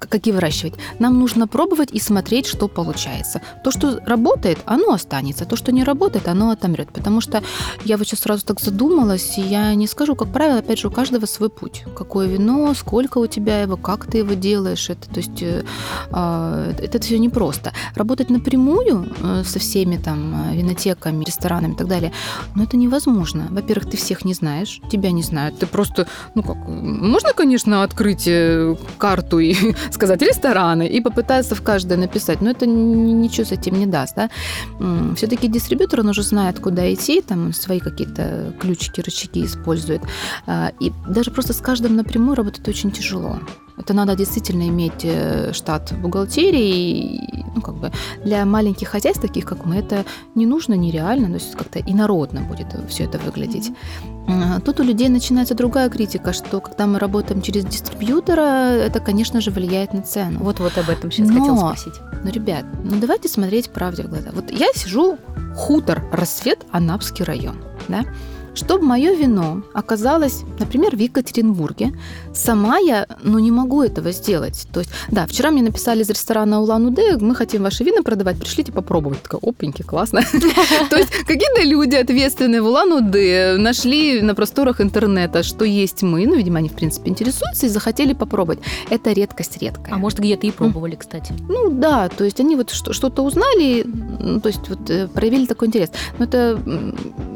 какие выращивать. Нам нужно пробовать и смотреть, что получается. То, что работает, оно останется. То, что не работает, оно отомрет. Потому что я вот сейчас сразу так задумалась, и я не скажу, как правило, опять же, у каждого свой путь. Какое вино, сколько у тебя его, как ты его делаешь. Это, то есть э, э, это все непросто. Работать напрямую э, со всеми там винотеками, ресторанами и так далее, но это невозможно. Во-первых, ты всех не знаешь, тебя не знают. Ты просто, ну как, можно, конечно, открыть э, карту и сказать рестораны и попытаться в каждое написать, но это ничего с этим не даст. Да? Все-таки дистрибьютор, он уже знает, куда идти, там свои какие-то ключики, рычаги использует. А, и даже просто с каждым напрямую работать очень тяжело. Это надо действительно иметь э, штат бухгалтерии. Ну, как бы для маленьких хозяйств, таких как мы, это не нужно, нереально, то есть как-то инородно будет все это выглядеть. Тут у людей начинается другая критика, что когда мы работаем через дистрибьютора, это, конечно же, влияет на цену. Вот-вот об этом сейчас но, хотел спросить. Ну, ребят, ну давайте смотреть правде в глаза. Вот я сижу, хутор, рассвет, Анапский район, да, чтобы мое вино оказалось, например, в Екатеринбурге, сама я, ну, не могу этого сделать. То есть, да, вчера мне написали из ресторана Улан-Удэ, мы хотим ваши вина продавать, пришлите попробовать. Такая, опеньки, классно. То есть, какие-то люди ответственные в Улан-Удэ нашли на просторах интернета, что есть мы, ну, видимо, они, в принципе, интересуются и захотели попробовать. Это редкость редкая. А может, где-то и пробовали, кстати. Ну, да, то есть, они вот что-то узнали, то есть, вот э, проявили такой интерес. Но это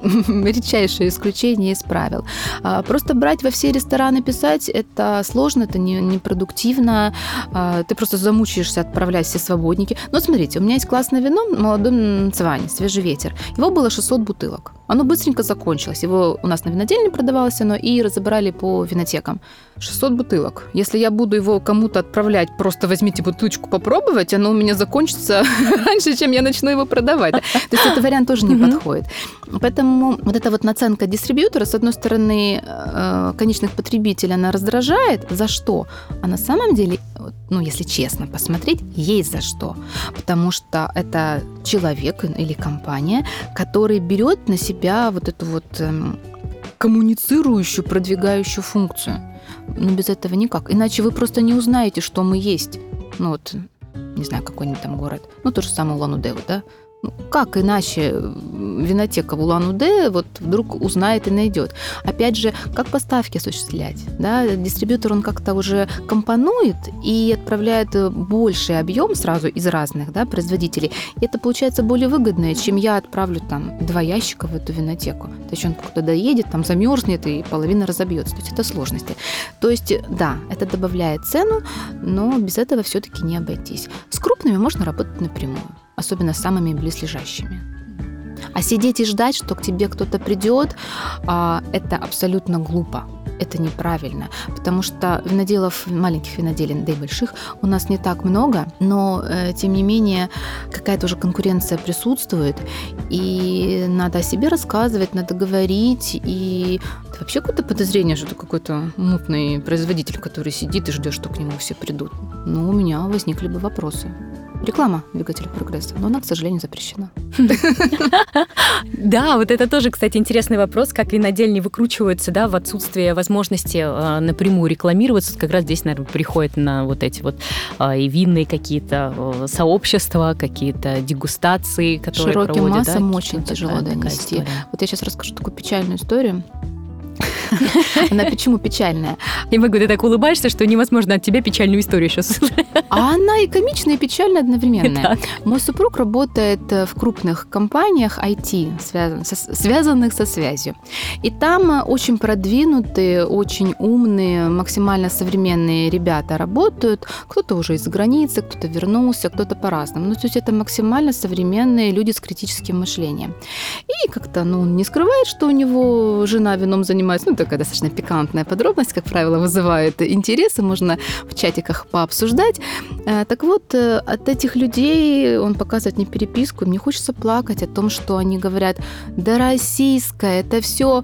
редчайшее исключение из правил. А, просто брать во все рестораны писать это сложно, это не, непродуктивно. А, ты просто замучаешься отправлять все свободники. Но смотрите, у меня есть классное вино, молодой цвань, свежий ветер. Его было 600 бутылок. Оно быстренько закончилось. Его у нас на винодельне продавалось оно, и разобрали по винотекам. 600 бутылок. Если я буду его кому-то отправлять, просто возьмите бутылочку попробовать, оно у меня закончится раньше, чем я начну его продавать. То есть этот вариант тоже не подходит. Поэтому вот эта вот наценка дистрибьютора, с одной стороны, э, конечных потребителей, она раздражает. За что? А на самом деле, ну, если честно посмотреть, есть за что. Потому что это человек или компания, который берет на себя вот эту вот эм, коммуницирующую, продвигающую функцию. Но без этого никак. Иначе вы просто не узнаете, что мы есть. Ну вот, не знаю, какой-нибудь там город. Ну, то же самое Улан-Удэ, да? Ну, как иначе винотека в Улан-Удэ вот вдруг узнает и найдет? Опять же, как поставки осуществлять? Да? Дистрибьютор, он как-то уже компонует и отправляет больший объем сразу из разных да, производителей. И это получается более выгодно, чем я отправлю там два ящика в эту винотеку. То есть он куда-то доедет, там замерзнет и половина разобьется. То есть это сложности. То есть, да, это добавляет цену, но без этого все-таки не обойтись. С крупными можно работать напрямую особенно самыми близлежащими. А сидеть и ждать, что к тебе кто-то придет, а, это абсолютно глупо. Это неправильно, потому что виноделов, маленьких виноделин, да и больших, у нас не так много, но э, тем не менее какая-то уже конкуренция присутствует, и надо о себе рассказывать, надо говорить, и это вообще какое-то подозрение, что это какой-то мутный производитель, который сидит и ждет, что к нему все придут. Но у меня возникли бы вопросы. Реклама двигателя прогресса, но она, к сожалению, запрещена. Да, вот это тоже, кстати, интересный вопрос, как винодельни выкручиваются, да, в отсутствие возможности э, напрямую рекламироваться. Как раз здесь, наверное, приходят на вот эти вот э, и винные какие-то э, сообщества, какие-то дегустации, которые Широким проводят. массам очень тяжело донести. Вот я сейчас расскажу такую печальную историю. Она почему печальная? И могу, ты так улыбаешься, что невозможно от тебя печальную историю сейчас А она и комичная, и печальная одновременно. Мой супруг работает э, в крупных компаниях IT, связанных со связью. И там э, очень продвинутые, очень умные, максимально современные ребята работают. Кто-то уже из границы, кто-то вернулся, кто-то по-разному. Ну, то есть это максимально современные люди с критическим мышлением. И как-то, ну, он не скрывает, что у него жена вином занимается. Ну, такая достаточно пикантная подробность, как правило, вызывает интересы. Можно в чатиках пообсуждать. Э, так вот, э, от этих людей он показывает мне переписку, мне хочется плакать о том, что они говорят, да российское, это все...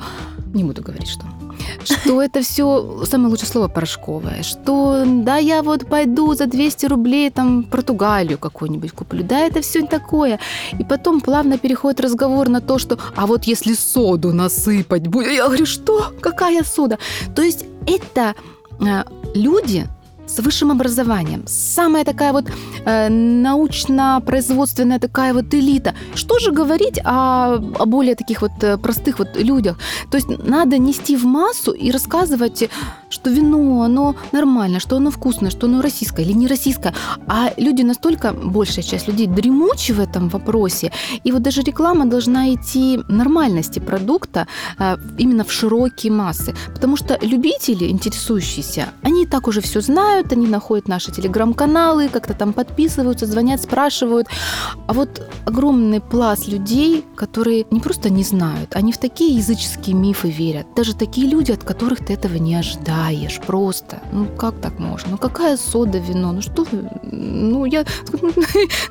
Не буду говорить, что что это все самое лучшее слово порошковое, что да, я вот пойду за 200 рублей там Португалию какую-нибудь куплю, да, это все такое. И потом плавно переходит разговор на то, что а вот если соду насыпать будет, я говорю, что? Какая сода? То есть это э, люди, с высшим образованием, самая такая вот э, научно-производственная такая вот элита. Что же говорить о, о более таких вот э, простых вот людях? То есть надо нести в массу и рассказывать, что вино, оно нормально, что оно вкусное, что оно российское или не российское. А люди настолько, большая часть людей, дремучи в этом вопросе. И вот даже реклама должна идти нормальности продукта э, именно в широкие массы. Потому что любители, интересующиеся, они и так уже все знают, знают, они находят наши телеграм-каналы, как-то там подписываются, звонят, спрашивают. А вот огромный пласт людей, которые не просто не знают, они в такие языческие мифы верят. Даже такие люди, от которых ты этого не ожидаешь. Просто. Ну, как так можно? Ну, какая сода, вино? Ну, что? Ну, я...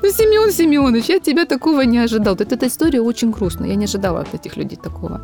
Ну, Семен Семенович, я тебя такого не ожидал. Вот эта история очень грустная. Я не ожидала от этих людей такого.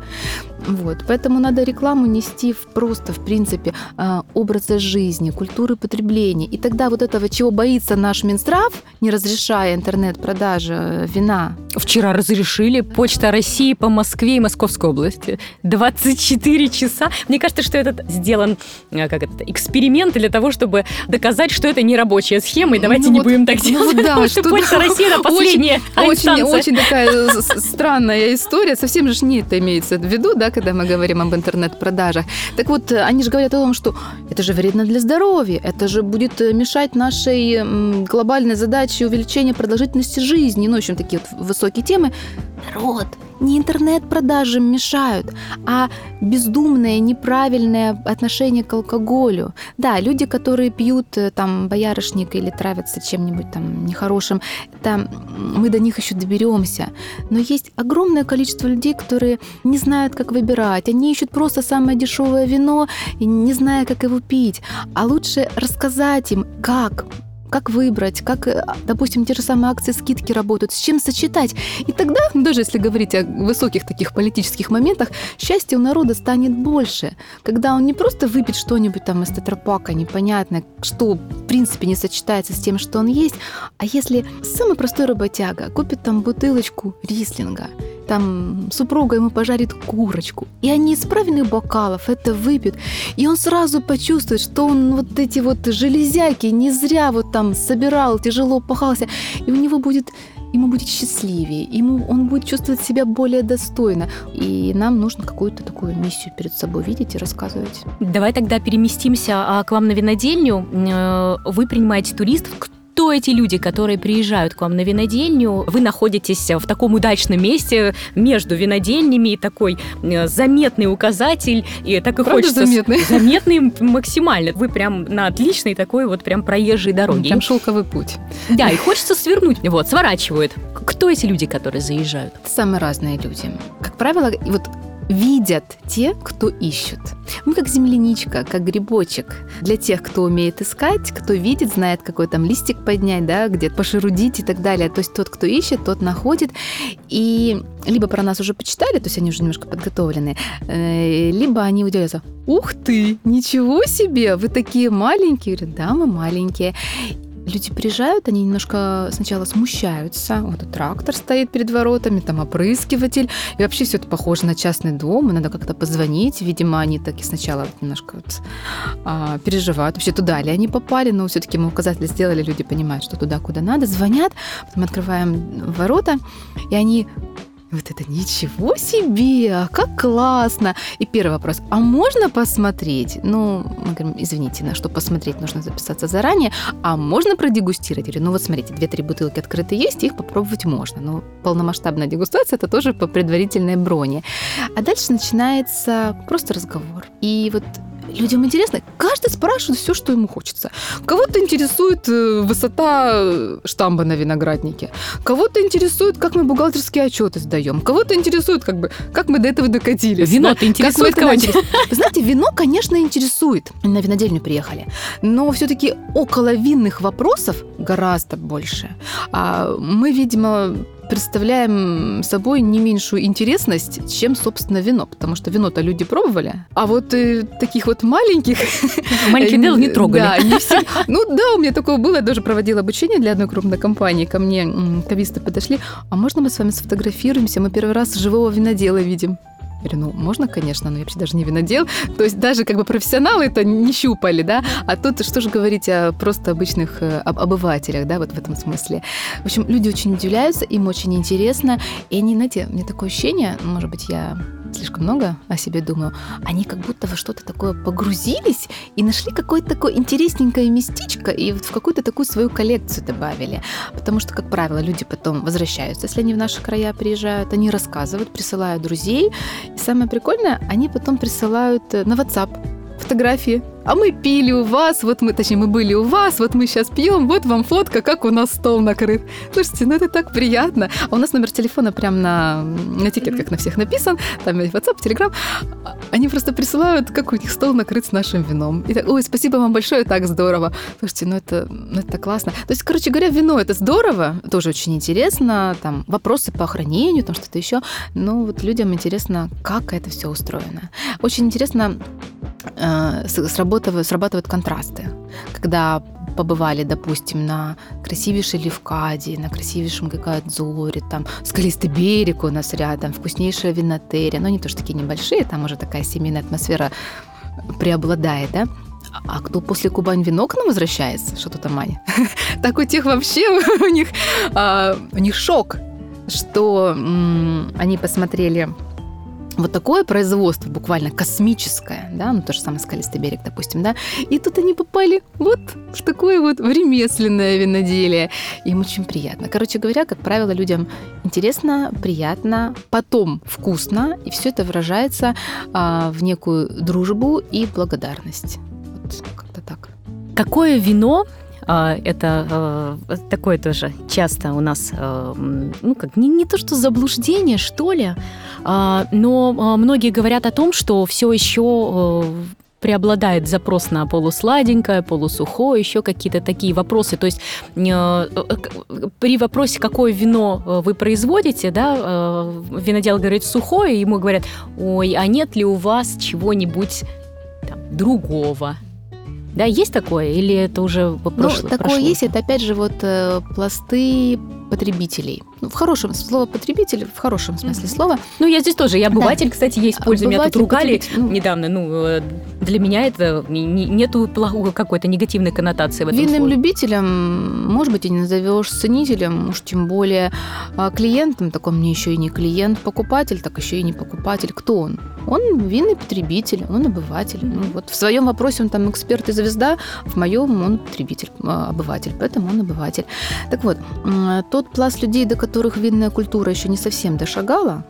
Вот. Поэтому надо рекламу нести в просто, в принципе, а, образа жизни, культуры потребления. И тогда вот этого, чего боится наш Минздрав, не разрешая интернет-продажи э, вина. Вчера разрешили Почта России по Москве и Московской области. 24 часа. Мне кажется, что этот сделан э, как это, эксперимент для того, чтобы доказать, что это не рабочая схема, и давайте ну, не вот, будем так ну делать. Ну, да, что Почта России это последняя очень, очень, очень такая странная история. Совсем же не это имеется в виду, да, когда мы говорим об интернет-продажах. Так вот, они же говорят о том, что это же вредно для здоровья, это же будет э, мешать нашей глобальной задаче увеличения продолжительности жизни. Ну, в общем, такие вот высокие темы. Народ, не интернет-продажи мешают, а бездумное, неправильное отношение к алкоголю. Да, люди, которые пьют э, там боярышник или травятся чем-нибудь там нехорошим, это мы до них еще доберемся. Но есть огромное количество людей, которые не знают, как выбирать. Они ищут просто самое дешевое вино, не зная, как его пить. А лучше рассказать им, как как выбрать, как, э, допустим, те же самые акции скидки работают, с чем сочетать. И тогда, даже если говорить о высоких таких политических моментах, счастье у народа станет больше, когда он не просто выпьет что-нибудь там из тетрапака, непонятно, что в принципе не сочетается с тем, что он есть, а если самый простой работяга купит там бутылочку рислинга, там супруга ему пожарит курочку, и они из правильных бокалов это выпьют, и он сразу почувствует, что он вот эти вот железяки не зря вот там собирал, тяжело пахался, и у него будет ему будет счастливее, ему он будет чувствовать себя более достойно. И нам нужно какую-то такую миссию перед собой видеть и рассказывать. Давай тогда переместимся а, к вам на винодельню. Э, вы принимаете туристов, кто эти люди, которые приезжают к вам на винодельню? Вы находитесь в таком удачном месте между винодельнями, и такой э, заметный указатель, и так и Правда хочется... заметный? Заметный максимально. Вы прям на отличной такой вот прям проезжей дороге. Там шелковый путь. Да, и хочется свернуть. Вот, сворачивают. Кто эти люди, которые заезжают? Самые разные люди. Как правило, вот видят те, кто ищут. Мы как земляничка, как грибочек. Для тех, кто умеет искать, кто видит, знает, какой там листик поднять, да, где пошерудить и так далее. То есть тот, кто ищет, тот находит. И либо про нас уже почитали, то есть они уже немножко подготовлены, э, либо они удивляются, ух ты, ничего себе, вы такие маленькие. Говорят, да, мы маленькие люди приезжают, они немножко сначала смущаются. Вот трактор стоит перед воротами, там опрыскиватель. И вообще все это похоже на частный дом, и надо как-то позвонить. Видимо, они так и сначала немножко вот, а, переживают. Вообще туда ли они попали, но все-таки мы указатели сделали, люди понимают, что туда, куда надо. Звонят, потом открываем ворота, и они Вот это ничего себе, а как классно. И первый вопрос, а можно посмотреть? Ну, мы говорим, извините, на что посмотреть, нужно записаться заранее. А можно продегустировать? Говорю, ну вот смотрите, две-три бутылки открыты есть, их попробовать можно. Но полномасштабная дегустация это тоже по предварительной броне. А дальше начинается просто разговор. И вот людям интересно. Каждый спрашивает все, что ему хочется. Кого-то интересует э, высота э, штамба на винограднике. Кого-то интересует, как мы бухгалтерские отчеты сдаем. Кого-то интересует, как бы, как мы до этого докатились. Вино-то интересует кого-нибудь? Вы знаете, вино, конечно, интересует. На винодельню приехали. Но все-таки около винных вопросов гораздо больше. А мы, видимо, представляем собой не меньшую интересность, чем, собственно, вино, потому что вино-то люди пробовали, а вот э, таких вот маленьких... Маленьких дел не трогали. Да, не все. Ну да, у меня такое было, я даже проводила обучение для одной крупной компании, ко мне кависты подошли, а можно мы с вами сфотографируемся, мы первый раз живого винодела видим. Говорю, ну, можно, конечно, но я вообще даже не винодел. То есть даже как бы профессионалы это не щупали, да, а тут что же говорить о просто обычных э, об, обывателях, да, вот в этом смысле. В общем, люди очень удивляются, им очень интересно, и они, знаете, мне такое ощущение, может быть, я слишком много о себе думаю, они как будто во что-то такое погрузились и нашли какое-то такое интересненькое местечко и вот в какую-то такую свою коллекцию добавили. Потому что, как правило, люди потом возвращаются, если они в наши края приезжают, они рассказывают, присылают друзей. И самое прикольное, они потом присылают э, на WhatsApp фотографии а мы пили у вас, вот мы, точнее, мы были у вас, вот мы сейчас пьем, вот вам фотка, как у нас стол накрыт. Слушайте, ну это так приятно. А у нас номер телефона прям на, на этикетках на всех написан, там WhatsApp, Telegram. Они просто присылают, как у них стол накрыт с нашим вином. И так, ой, спасибо вам большое, так здорово. Слушайте, ну это, ну это классно. То есть, короче говоря, вино это здорово, тоже очень интересно, там вопросы по охранению, там что-то еще. Но вот людям интересно, как это все устроено. Очень интересно э, срабатывают, срабатывают контрасты. Когда побывали, допустим, на красивейшей Левкаде, на красивейшем Гагадзоре, там скалистый берег у нас рядом, вкуснейшая винотерия, но не то, что такие небольшие, там уже такая семейная атмосфера преобладает, да, а кто после Кубань вино к нам возвращается, что то Маня? так у тех вообще у них, а, у них шок, что они посмотрели вот такое производство, буквально космическое, да, ну то же самое скалистый берег, допустим, да, и тут они попали вот в такое вот в ремесленное виноделие. Им очень приятно. Короче говоря, как правило, людям интересно, приятно, потом вкусно, и все это выражается а, в некую дружбу и благодарность. Вот как-то так. Какое вино это э, такое тоже часто у нас, э, ну как, не, не то что заблуждение, что ли, а, но а, многие говорят о том, что все еще э, преобладает запрос на полусладенькое, полусухое, еще какие-то такие вопросы. То есть при вопросе, какое вино вы производите, да, винодел говорит сухое, ему говорят, ой, а нет ли у вас чего-нибудь там, другого? Да, есть такое? Или это уже прошло? Ну, такое прошло? есть. Это опять же вот э, пласты потребителей. В хорошем слово потребитель, в хорошем смысле mm-hmm. слова. Ну, я здесь тоже. Я обыватель, да. кстати, я использую. Меня тут ругали ну, недавно. Ну, э, для меня это нету плохого какой-то негативной коннотации в этом Винным слове. любителем, может быть, и не назовешь ценителем, уж тем более а, клиентом, так он мне еще и не клиент, покупатель, так еще и не покупатель. Кто он? Он винный потребитель, он обыватель. Ну, вот в своем вопросе он там эксперт и звезда, в моем он потребитель, а, обыватель, поэтому он обыватель. Так вот, тот пласт людей, до которых винная культура еще не совсем дошагала,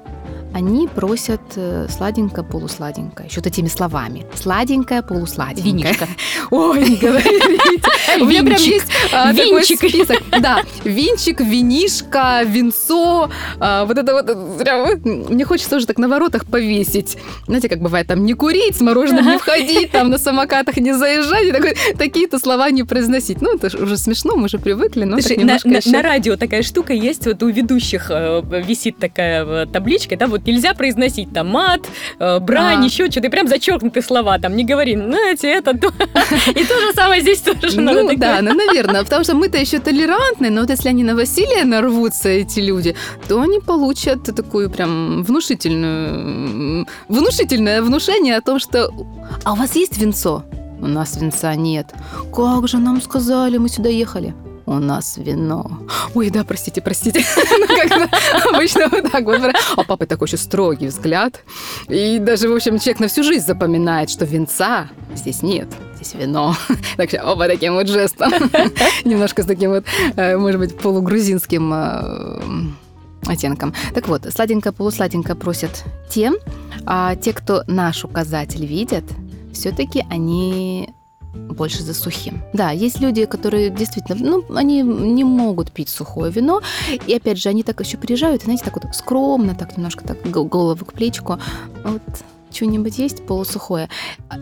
они просят э, сладенькое, полусладенькое. Еще такими словами. Сладенькое, полусладенькое. Виничка. Ой, не говорите. У меня прям есть а, такой список. Да, винчик, винишка, винцо. А, вот это вот прям... Мне хочется уже так на воротах повесить. Знаете, как бывает, там не курить, с мороженым не входить, там на самокатах не заезжать. Такие-то слова не произносить. Ну, это уже смешно, мы уже привыкли. Но на радио такая штука есть, вот у ведущих э, висит такая э, табличка, да, вот нельзя произносить там мат, э, брань, а. еще что-то, и прям зачеркнутые слова, там, не говори, знаете, это то. И то же самое здесь тоже Ну, да, ну, наверное, потому что мы-то еще толерантны, но вот если они на Василия нарвутся, эти люди, то они получат такую прям внушительную, внушительное внушение о том, что «А у вас есть венцо?» У нас венца нет. Как же нам сказали, мы сюда ехали. У нас вино. Ой, да, простите, простите. Ну, обычно вот так вот. А папа такой еще строгий взгляд. И даже, в общем, человек на всю жизнь запоминает, что венца здесь нет здесь вино. Так что оба таким вот жестом. Немножко с таким вот, э, может быть, полугрузинским э, оттенком. Так вот, сладенько-полусладенько просят те, а те, кто наш указатель видят, все-таки они больше за сухим. Да, есть люди, которые действительно, ну, они не могут пить сухое вино, и опять же, они так еще приезжают, знаете, так вот скромно, так немножко так голову к плечику, вот что-нибудь есть полусухое?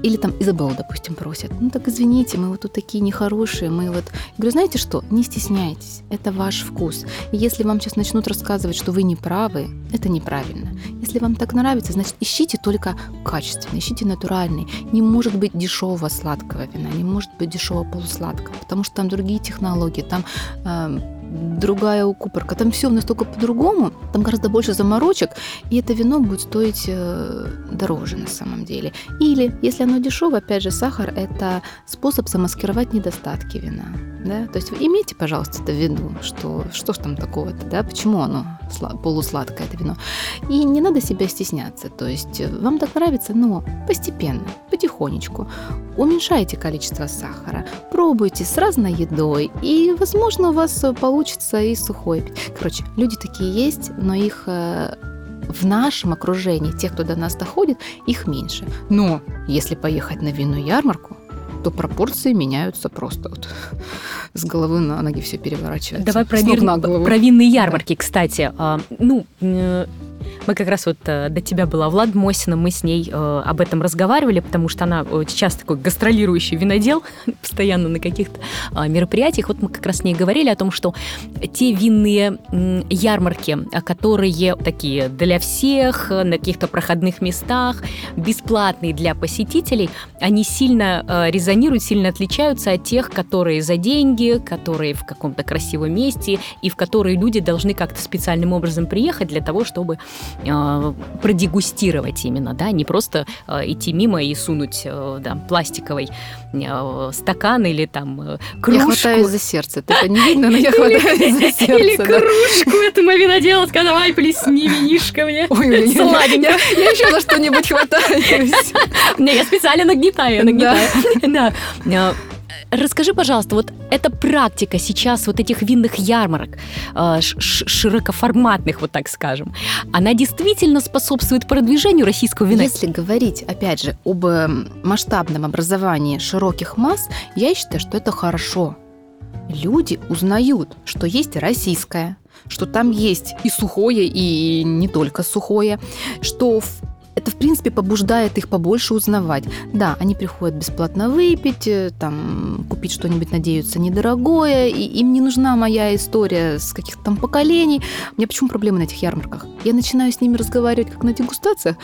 Или там Изабелла, допустим, просят. Ну так извините, мы вот тут такие нехорошие, мы вот... Я говорю, знаете что, не стесняйтесь, это ваш вкус. И если вам сейчас начнут рассказывать, что вы не правы, это неправильно. Если вам так нравится, значит, ищите только качественный, ищите натуральный. Не может быть дешевого сладкого вина, не может быть дешевого полусладкого, потому что там другие технологии, там э, другая укупорка. Там все настолько по-другому, там гораздо больше заморочек, и это вино будет стоить э, дороже на самом деле. Или, если оно дешево, опять же, сахар – это способ замаскировать недостатки вина. Да? То есть вы имейте, пожалуйста, это в виду, что, что ж там такого-то, да? почему оно полусладкое, это вино. И не надо себя стесняться. То есть э, вам так нравится, но постепенно, потихонечку. Уменьшайте количество сахара, пробуйте с разной едой, и, возможно, у вас получится и сухой. Короче, люди такие есть, но их э, в нашем окружении, тех, кто до нас доходит, их меньше. Но если поехать на винную ярмарку, то пропорции меняются просто вот с головы на ноги все переворачивается. Давай про, вир... про винные ярмарки, кстати. А, ну, мы как раз вот э, до тебя была Влад Мосина, мы с ней э, об этом разговаривали, потому что она сейчас такой гастролирующий винодел, постоянно на каких-то а, мероприятиях. Вот мы как раз с ней говорили о том, что те винные ярмарки, которые такие для всех, на каких-то проходных местах, бесплатные для посетителей, они сильно э, резонируют, сильно отличаются от тех, которые за деньги, которые в каком-то красивом месте и в которые люди должны как-то специальным образом приехать для того, чтобы э, продегустировать именно, да, не просто э, идти мимо и сунуть э, да, пластиковый э, стакан или там э, кружку. Я хватаюсь за сердце, это не видно, но я хватаюсь за сердце. Или кружку этому виноделу давай плесни винишко мне. Ой, сладенько. Я еще за что-нибудь хватаюсь. Не, я специально нагнетаю, нагнетаю. Да. Расскажи, пожалуйста, вот эта практика сейчас вот этих винных ярмарок, э, широкоформатных, вот так скажем, она действительно способствует продвижению российского вина? Если говорить, опять же, об эм, масштабном образовании широких масс, я считаю, что это хорошо. Люди узнают, что есть российское, что там есть и сухое, и не только сухое, что в это, в принципе, побуждает их побольше узнавать. Да, они приходят бесплатно выпить, э, там, купить что-нибудь, надеются, недорогое, и им не нужна моя история с каких-то там поколений. У меня почему проблемы на этих ярмарках? Я начинаю с ними разговаривать, как на дегустациях,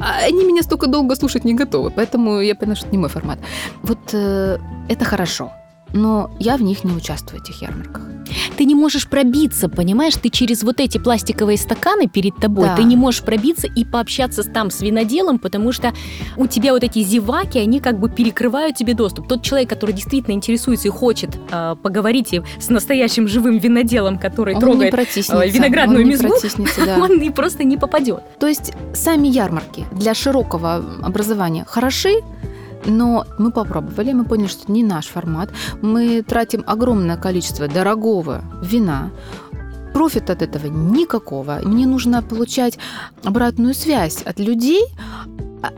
а они меня столько долго слушать не готовы, поэтому я поняла, что это не мой формат. Вот э, это хорошо но я в них не участвую, в этих ярмарках. Ты не можешь пробиться, понимаешь? Ты через вот эти пластиковые стаканы перед тобой, да. ты не можешь пробиться и пообщаться там с виноделом, потому что у тебя вот эти зеваки, они как бы перекрывают тебе доступ. Тот человек, который действительно интересуется и хочет э, поговорить с настоящим живым виноделом, который он трогает э, виноградную он мезгу, да. он и просто не попадет. То есть сами ярмарки для широкого образования хороши, но мы попробовали, мы поняли, что не наш формат. Мы тратим огромное количество дорогого вина, профита от этого никакого. Мне нужно получать обратную связь от людей,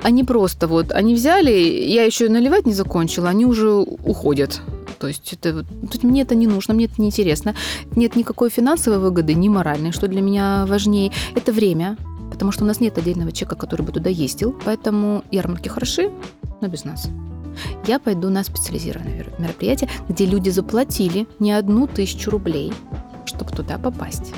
они а просто вот, они взяли, я еще наливать не закончила, они уже уходят. То есть это, тут мне это не нужно, мне это не интересно. Нет никакой финансовой выгоды, ни моральной, что для меня важнее. Это время, потому что у нас нет отдельного человека, который бы туда ездил. Поэтому ярмарки хороши, но без нас. Я пойду на специализированное мероприятие, где люди заплатили не одну тысячу рублей, чтобы туда попасть.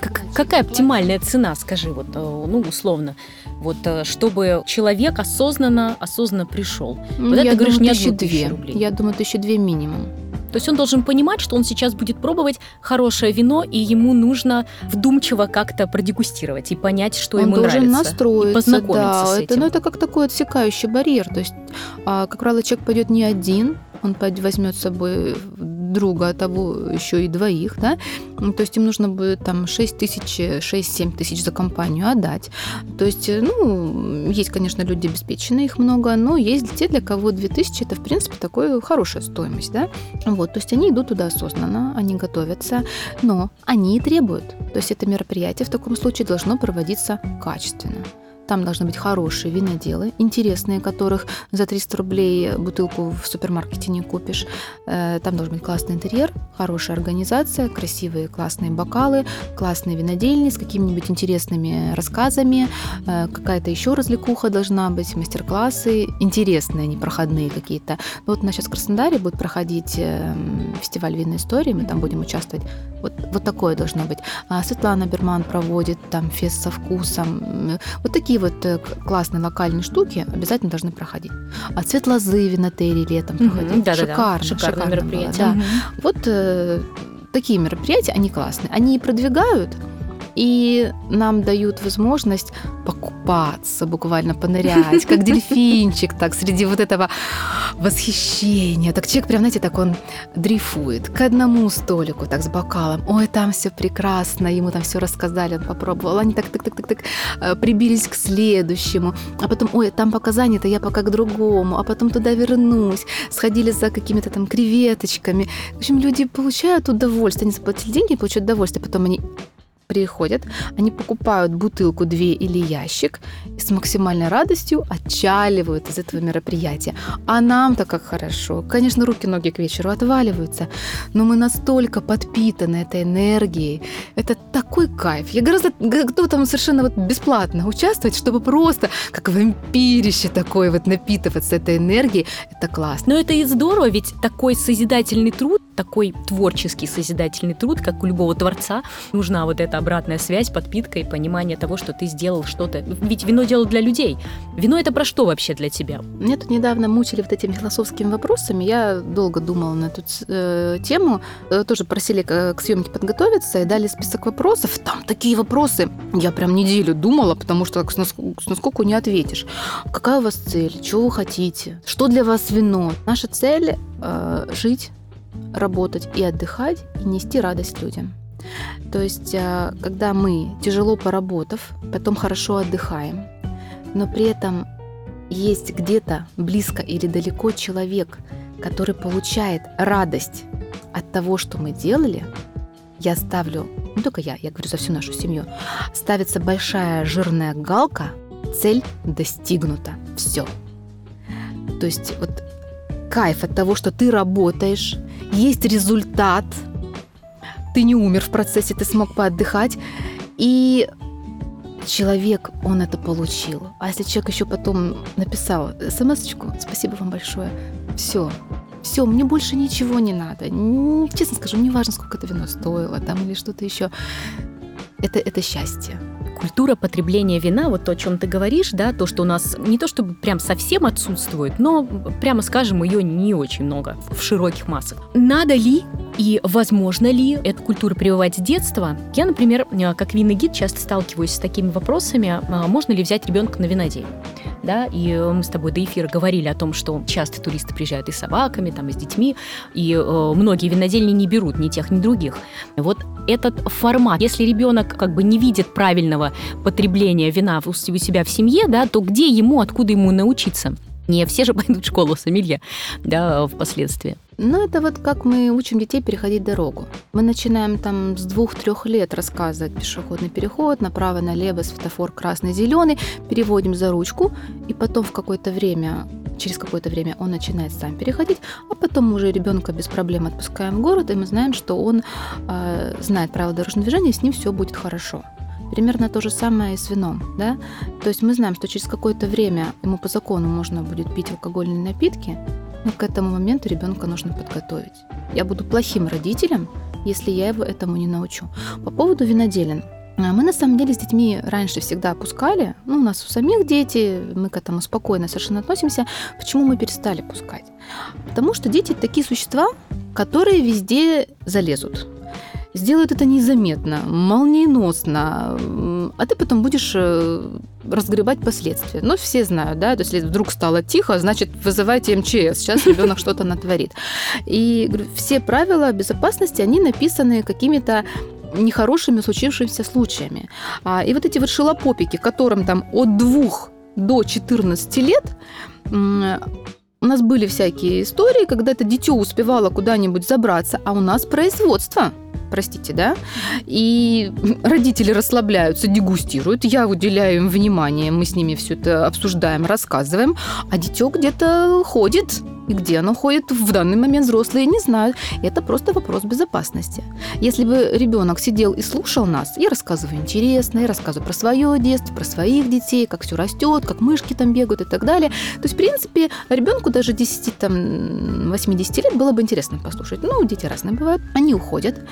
Как, какая оптимальная цена, скажи, вот, э, ну, условно, вот, э, чтобы человек осознанно, осознанно пришел? Вот я это, думаю, говоришь, не одну тысячу рублей. Я думаю, тысячи две минимум. То есть он должен понимать, что он сейчас будет пробовать хорошее вино, и ему нужно вдумчиво как-то продегустировать и понять, что он ему нравится. Он должен настроиться, и познакомиться да, с этим. Это, ну, это как такой отсекающий барьер. То есть, а, как правило, человек пойдет не один, он возьмет с собой друга, а того еще и двоих, да, то есть им нужно будет там 6 тысяч, 6-7 тысяч за компанию отдать. То есть, ну, есть, конечно, люди обеспеченные, их много, но есть те, для кого 2000 это, в принципе, такая хорошая стоимость, да. Вот, то есть они идут туда осознанно, они готовятся, но они и требуют. То есть это мероприятие в таком случае должно проводиться качественно. Там должны быть хорошие виноделы, интересные, которых за 300 рублей бутылку в супермаркете не купишь. Э, там должен быть классный интерьер, хорошая организация, красивые классные бокалы, классные винодельни с какими-нибудь интересными рассказами, э, какая-то еще развлекуха должна быть, мастер-классы, интересные, не проходные какие-то. Ну, вот у нас сейчас в Краснодаре будет проходить эм, фестиваль винной истории, мы там будем участвовать. Вот, вот такое должно быть. А Светлана Берман проводит там фест со вкусом. Вот такие такие вот э, классные локальные штуки обязательно должны проходить. А цвет лозы винотерии летом угу, проходить. Да, шикарно, да, шикарно, шикарно мероприятие. Было, да. угу. Вот э, такие мероприятия, они классные. Они продвигают и нам дают возможность покупаться, буквально понырять, как дельфинчик, так, среди вот этого восхищения. Так человек прям, знаете, так он дрейфует к одному столику, так, с бокалом. Ой, там все прекрасно, ему там все рассказали, он попробовал. Они так, так, так, так, так э, прибились к следующему. А потом, ой, там пока занято, я пока к другому. А потом туда вернусь. Сходили за какими-то там креветочками. В общем, люди получают удовольствие. Они заплатили деньги, получают удовольствие. Потом они приходят, они покупают бутылку, две или ящик и с максимальной радостью отчаливают из этого мероприятия. А нам-то как хорошо. Конечно, руки-ноги к вечеру отваливаются, но мы настолько подпитаны этой энергией. Это такой кайф. Я гораздо готова там совершенно вот бесплатно участвовать, чтобы просто как вампирище такое вот напитываться этой энергией. Это классно. Но это и здорово, ведь такой созидательный труд, такой творческий созидательный труд, как у любого творца, нужна вот эта обратная связь, подпитка и понимание того, что ты сделал что-то. Ведь вино делал для людей. Вино это про что вообще для тебя? Меня тут недавно мучили вот этими философскими вопросами. Я долго думала на эту э, тему. Э, тоже просили к, к съемке подготовиться и дали список вопросов. Там такие вопросы. Я прям неделю думала, потому что с насколько не ответишь. Какая у вас цель? Чего вы хотите? Что для вас вино? Наша цель э, жить работать и отдыхать, и нести радость людям. То есть, э, когда мы, тяжело поработав, потом хорошо отдыхаем, но при этом есть где-то близко или далеко человек, который получает радость от того, что мы делали, я ставлю, не только я, я говорю за всю нашу семью, ставится большая жирная галка, цель достигнута, все. То есть вот кайф от того, что ты работаешь, есть результат, ты не умер в процессе, ты смог поотдыхать, и человек, он это получил. А если человек еще потом написал смс спасибо вам большое, все, все, мне больше ничего не надо. Честно скажу, не важно, сколько это вино стоило там или что-то еще. Это, это счастье культура потребления вина, вот то, о чем ты говоришь, да, то, что у нас не то чтобы прям совсем отсутствует, но, прямо скажем, ее не очень много в широких массах. Надо ли и возможно ли эту культуру прививать с детства? Я, например, э, как винный гид часто сталкиваюсь с такими вопросами, а можно ли взять ребенка на винодей? да, и мы с тобой до эфира говорили о том, что часто туристы приезжают и с собаками, там, и с детьми, и э, многие винодельни не берут ни тех, ни других. Вот этот формат, если ребенок как бы не видит правильного потребления вина у себя в семье, да, то где ему, откуда ему научиться? Не все же пойдут в школу сомелье, да, впоследствии. Ну, это вот как мы учим детей переходить дорогу. Мы начинаем там с двух-трех лет рассказывать пешеходный переход, направо, налево, светофор красный, зеленый, переводим за ручку, и потом в какое-то время, через какое-то время он начинает сам переходить, а потом мы уже ребенка без проблем отпускаем в город, и мы знаем, что он э, знает правила дорожного движения, и с ним все будет хорошо. Примерно то же самое и с вином, да? То есть мы знаем, что через какое-то время ему по закону можно будет пить алкогольные напитки, но к этому моменту ребенка нужно подготовить. Я буду плохим родителем, если я его этому не научу. По поводу виноделин. А, мы на самом деле с детьми раньше всегда пускали. Ну, у нас у самих дети, мы к этому спокойно совершенно относимся. Почему мы перестали пускать? Потому что дети такие существа, которые везде залезут сделают это незаметно, молниеносно, а ты потом будешь э, разгребать последствия. Ну, все знают, да, то есть если вдруг стало тихо, значит, вызывайте МЧС, сейчас ребенок что-то натворит. И все правила безопасности, они написаны какими-то нехорошими случившимися случаями. А, и вот эти вот шелопопики, которым там от двух до 14 лет, у нас были всякие истории, когда это дитё успевало куда-нибудь забраться, а у нас производство простите, да, и родители расслабляются, дегустируют, я уделяю им внимание, мы с ними все это обсуждаем, рассказываем, а дитё где-то ходит, и где оно ходит, в данный момент взрослые не знают. Это просто вопрос безопасности. Если бы ребенок сидел и слушал нас, я рассказываю интересно, я рассказываю про свое детство, про своих детей, как все растет, как мышки там бегают и так далее. То есть, в принципе, ребенку даже 10, там, 80 лет было бы интересно послушать. Ну, дети разные бывают. Они уходят,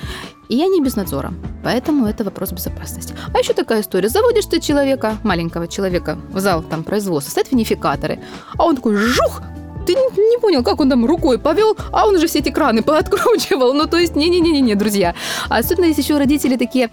и они без надзора. Поэтому это вопрос безопасности. А еще такая история. Заводишь ты человека, маленького человека, в зал там производства, стоят винификаторы, а он такой жух, ты не понял, как он там рукой повел, а он уже все эти краны пооткручивал. Ну, то есть, не-не-не-не, друзья. Особенно если еще родители такие,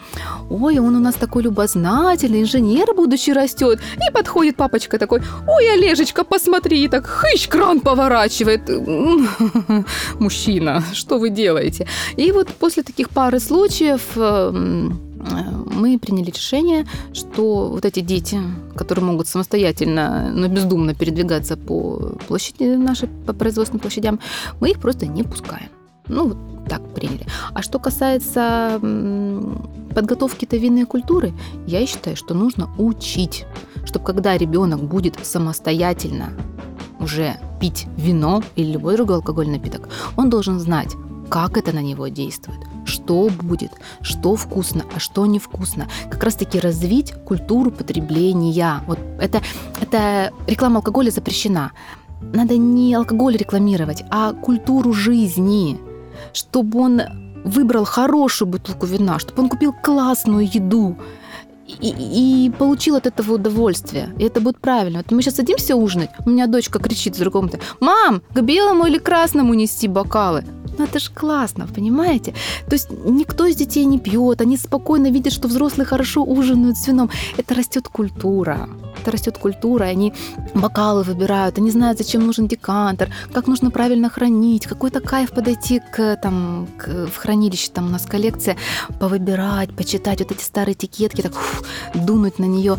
ой, он у нас такой любознательный, инженер будущий растет. И подходит папочка такой, ой, Олежечка, посмотри, и так хыщ, кран поворачивает. Мужчина, что вы делаете? И вот после таких пары случаев эм, мы приняли решение, что вот эти дети, которые могут самостоятельно, но бездумно передвигаться по площади нашей, по производственным площадям, мы их просто не пускаем. Ну, вот так приняли. А что касается подготовки-то винной культуры, я считаю, что нужно учить, чтобы когда ребенок будет самостоятельно уже пить вино или любой другой алкогольный напиток, он должен знать, как это на него действует, что будет, что вкусно, а что невкусно. Как раз-таки развить культуру потребления. Вот это, это реклама алкоголя запрещена. Надо не алкоголь рекламировать, а культуру жизни, чтобы он выбрал хорошую бутылку вина, чтобы он купил классную еду, и, и получил от этого удовольствие. И это будет правильно. Вот мы сейчас садимся ужинать, у меня дочка кричит за комнаты, «Мам, к белому или красному нести бокалы?» Ну это же классно, понимаете? То есть никто из детей не пьет, они спокойно видят, что взрослые хорошо ужинают с вином. Это растет культура. Это растет культура, они бокалы выбирают, они знают, зачем нужен декантер, как нужно правильно хранить, какой-то кайф подойти к, там, к, в хранилище, там у нас коллекция, повыбирать, почитать вот эти старые этикетки, так фу, дунуть на нее.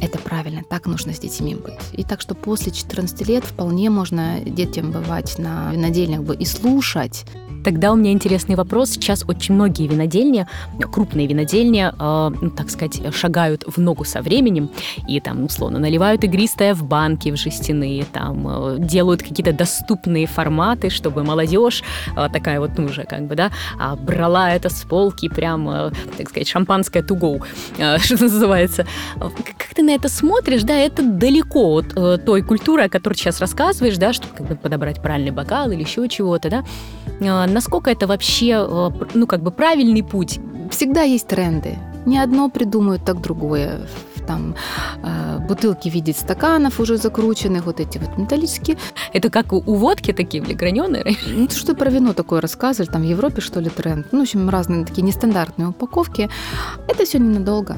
Это правильно, так нужно с детьми быть. И так что после 14 лет вполне можно детям бывать на винодельнях бы и слушать Тогда у меня интересный вопрос. Сейчас очень многие винодельни, крупные винодельни, э, ну, так сказать, шагают в ногу со временем и там, условно, наливают игристое в банки в жестяные, там, э, делают какие-то доступные форматы, чтобы молодежь э, такая вот, ну, уже как бы, да, а, брала это с полки прям, э, так сказать, шампанское to go, э, что называется. Как ты на это смотришь, да, это далеко от э, той культуры, о которой сейчас рассказываешь, да, чтобы как бы подобрать правильный бокал или еще чего-то, да, э, насколько это вообще, э, ну, как бы правильный путь? Всегда есть тренды. Ни одно придумают, так другое там э, бутылки в виде стаканов уже закрученных, вот эти вот металлические. Это как у, водки такие были граненые? Ну, что про вино такое рассказывали, там в Европе что ли тренд. Ну, в общем, разные такие нестандартные упаковки. Это все ненадолго.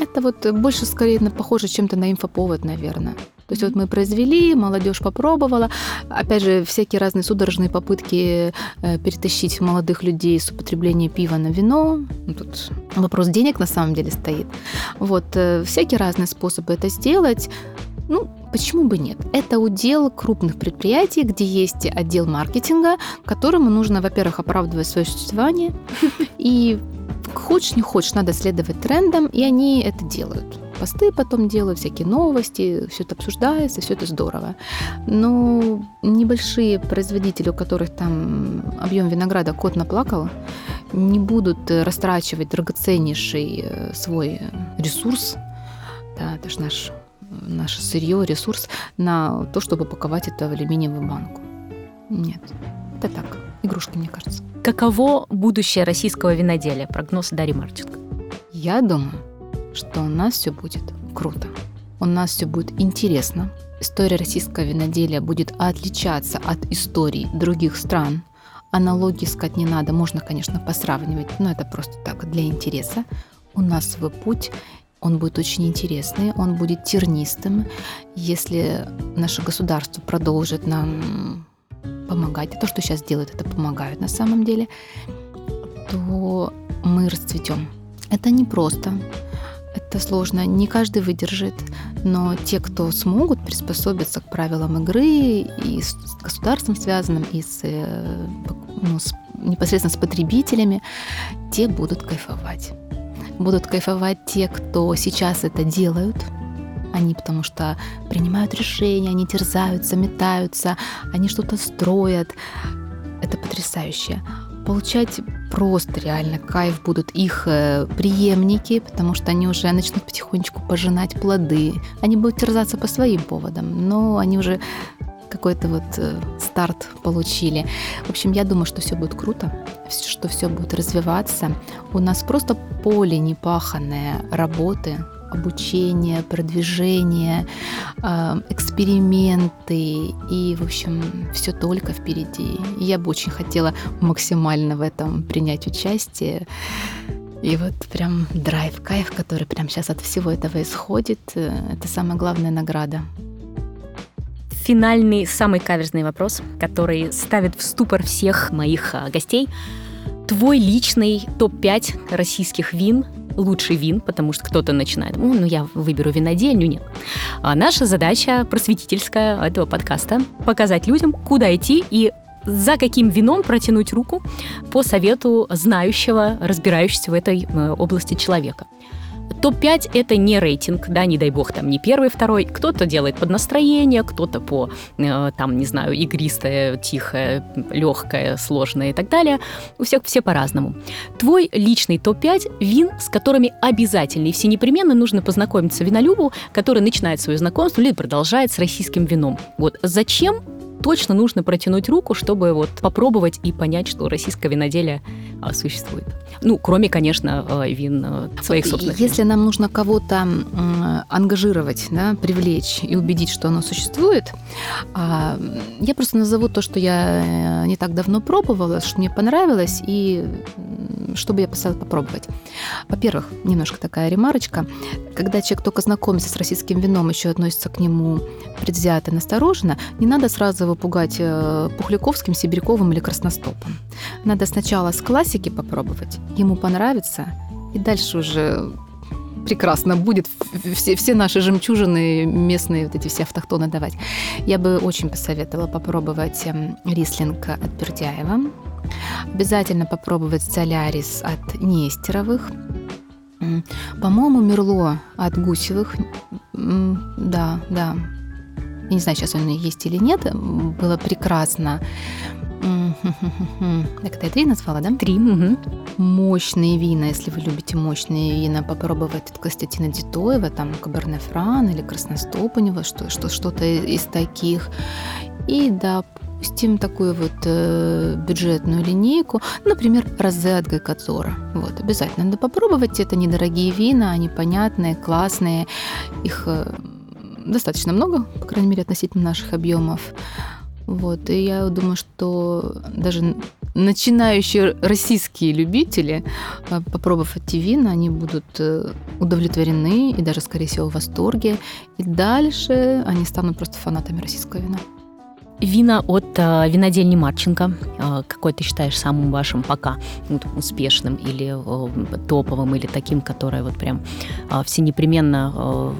Это вот больше скорее похоже чем-то на инфоповод, наверное. То есть вот мы произвели, молодежь попробовала. Опять же, всякие разные судорожные попытки э, перетащить молодых людей с употребления пива на вино. Ну, тут вопрос денег на самом деле стоит. Вот, э, всякие разные способы это сделать. Ну, почему бы нет? Это удел крупных предприятий, где есть отдел маркетинга, которому нужно, во-первых, оправдывать свое существование, и хочешь не хочешь, надо следовать трендам, и они это делают посты потом делаю, всякие новости, все это обсуждается, все это здорово. Но небольшие производители, у которых там объем винограда кот наплакал, не будут растрачивать драгоценнейший э, свой ресурс, да, это же наш, наше сырье, ресурс, на то, чтобы паковать это в алюминиевую банку. Нет, это так, игрушки, мне кажется. Каково будущее российского виноделия? Прогноз Дарьи Марченко. Я думаю, что у нас все будет круто. У нас все будет интересно. История российского виноделия будет отличаться от историй других стран. Аналогии искать не надо, можно, конечно, посравнивать, но это просто так, для интереса. У нас свой путь, он будет очень интересный, он будет тернистым. Если наше государство продолжит нам помогать, то, что сейчас делают, это помогают на самом деле, то мы расцветем. Это не просто, это сложно, не каждый выдержит, но те, кто смогут приспособиться к правилам игры и с государством связанным, и с, э, ну, с, непосредственно с потребителями, те будут кайфовать. Будут кайфовать те, кто сейчас это делают, они потому что принимают решения, они терзаются, метаются, они что-то строят. Это потрясающе получать просто реально кайф будут их э, преемники, потому что они уже начнут потихонечку пожинать плоды. Они будут терзаться по своим поводам, но они уже какой-то вот э, старт получили. В общем, я думаю, что все будет круто, что все будет развиваться. У нас просто поле непаханное работы, обучение, продвижение, а, эксперименты и, в общем, все только впереди. я бы очень хотела максимально в этом принять участие. И вот прям драйв, кайф, который прямо сейчас от всего этого исходит, э, это самая главная награда. Финальный, самый каверзный вопрос, который ставит в ступор всех моих а, гостей. Твой личный топ-5 российских вин лучший вин, потому что кто-то начинает, ну, я выберу винодельню, нет. А наша задача просветительская этого подкаста – показать людям, куда идти и за каким вином протянуть руку по совету знающего, разбирающегося в этой э, области человека. Топ-5 — это не рейтинг, да, не дай бог, там не первый, второй. Кто-то делает под настроение, кто-то по, э, там, не знаю, игристое, тихое, легкое, сложное и так далее. У всех все по-разному. Твой личный топ-5 вин, с которыми обязательно и все непременно нужно познакомиться винолюбу, который начинает свое знакомство или продолжает с российским вином. Вот зачем точно нужно протянуть руку, чтобы вот попробовать и понять, что российское виноделие а, существует. Ну, кроме, конечно, а, вин а, своих собственных. Если нам нужно кого-то ангажировать, да, привлечь и убедить, что оно существует, а, я просто назову то, что я э, не так давно пробовала, что мне понравилось, и что бы я посоветовала попробовать. Во-первых, немножко такая ремарочка. Когда человек только знакомится с российским вином, еще относится к нему предвзято, настороженно, не надо сразу его пугать э, Пухляковским, Сибиряковым или Красностопом. Надо сначала с классики попробовать, ему понравится, и дальше уже прекрасно будет все, все наши жемчужины местные, вот эти все автохтоны давать. Я бы очень посоветовала попробовать эм, рислинг от Бердяева. Обязательно попробовать солярис от Нестеровых. По-моему, Мерло от Гусевых. Да, да. Я не знаю, сейчас он есть или нет. Было прекрасно. Это я три назвала, да? Три. Угу. Мощные вина, если вы любите мощные вина, попробовать от Костянтина Дитоева, там Каберне Фран или Красностоп у него, что, что, что-то из таких. И да, допустим, такую вот э, бюджетную линейку, например, розе от Гайкадзора. Вот, обязательно надо попробовать. Это недорогие вина, они понятные, классные. Их э, достаточно много, по крайней мере, относительно наших объемов. Вот, и я думаю, что даже начинающие российские любители, э, попробовав эти вина, они будут э, удовлетворены и даже, скорее всего, в восторге. И дальше они станут просто фанатами российского вина. Вина от э, винодельни Марченко. Э, какой ты считаешь самым вашим пока вот, успешным или э, топовым, или таким, которое вот прям э, все непременно э,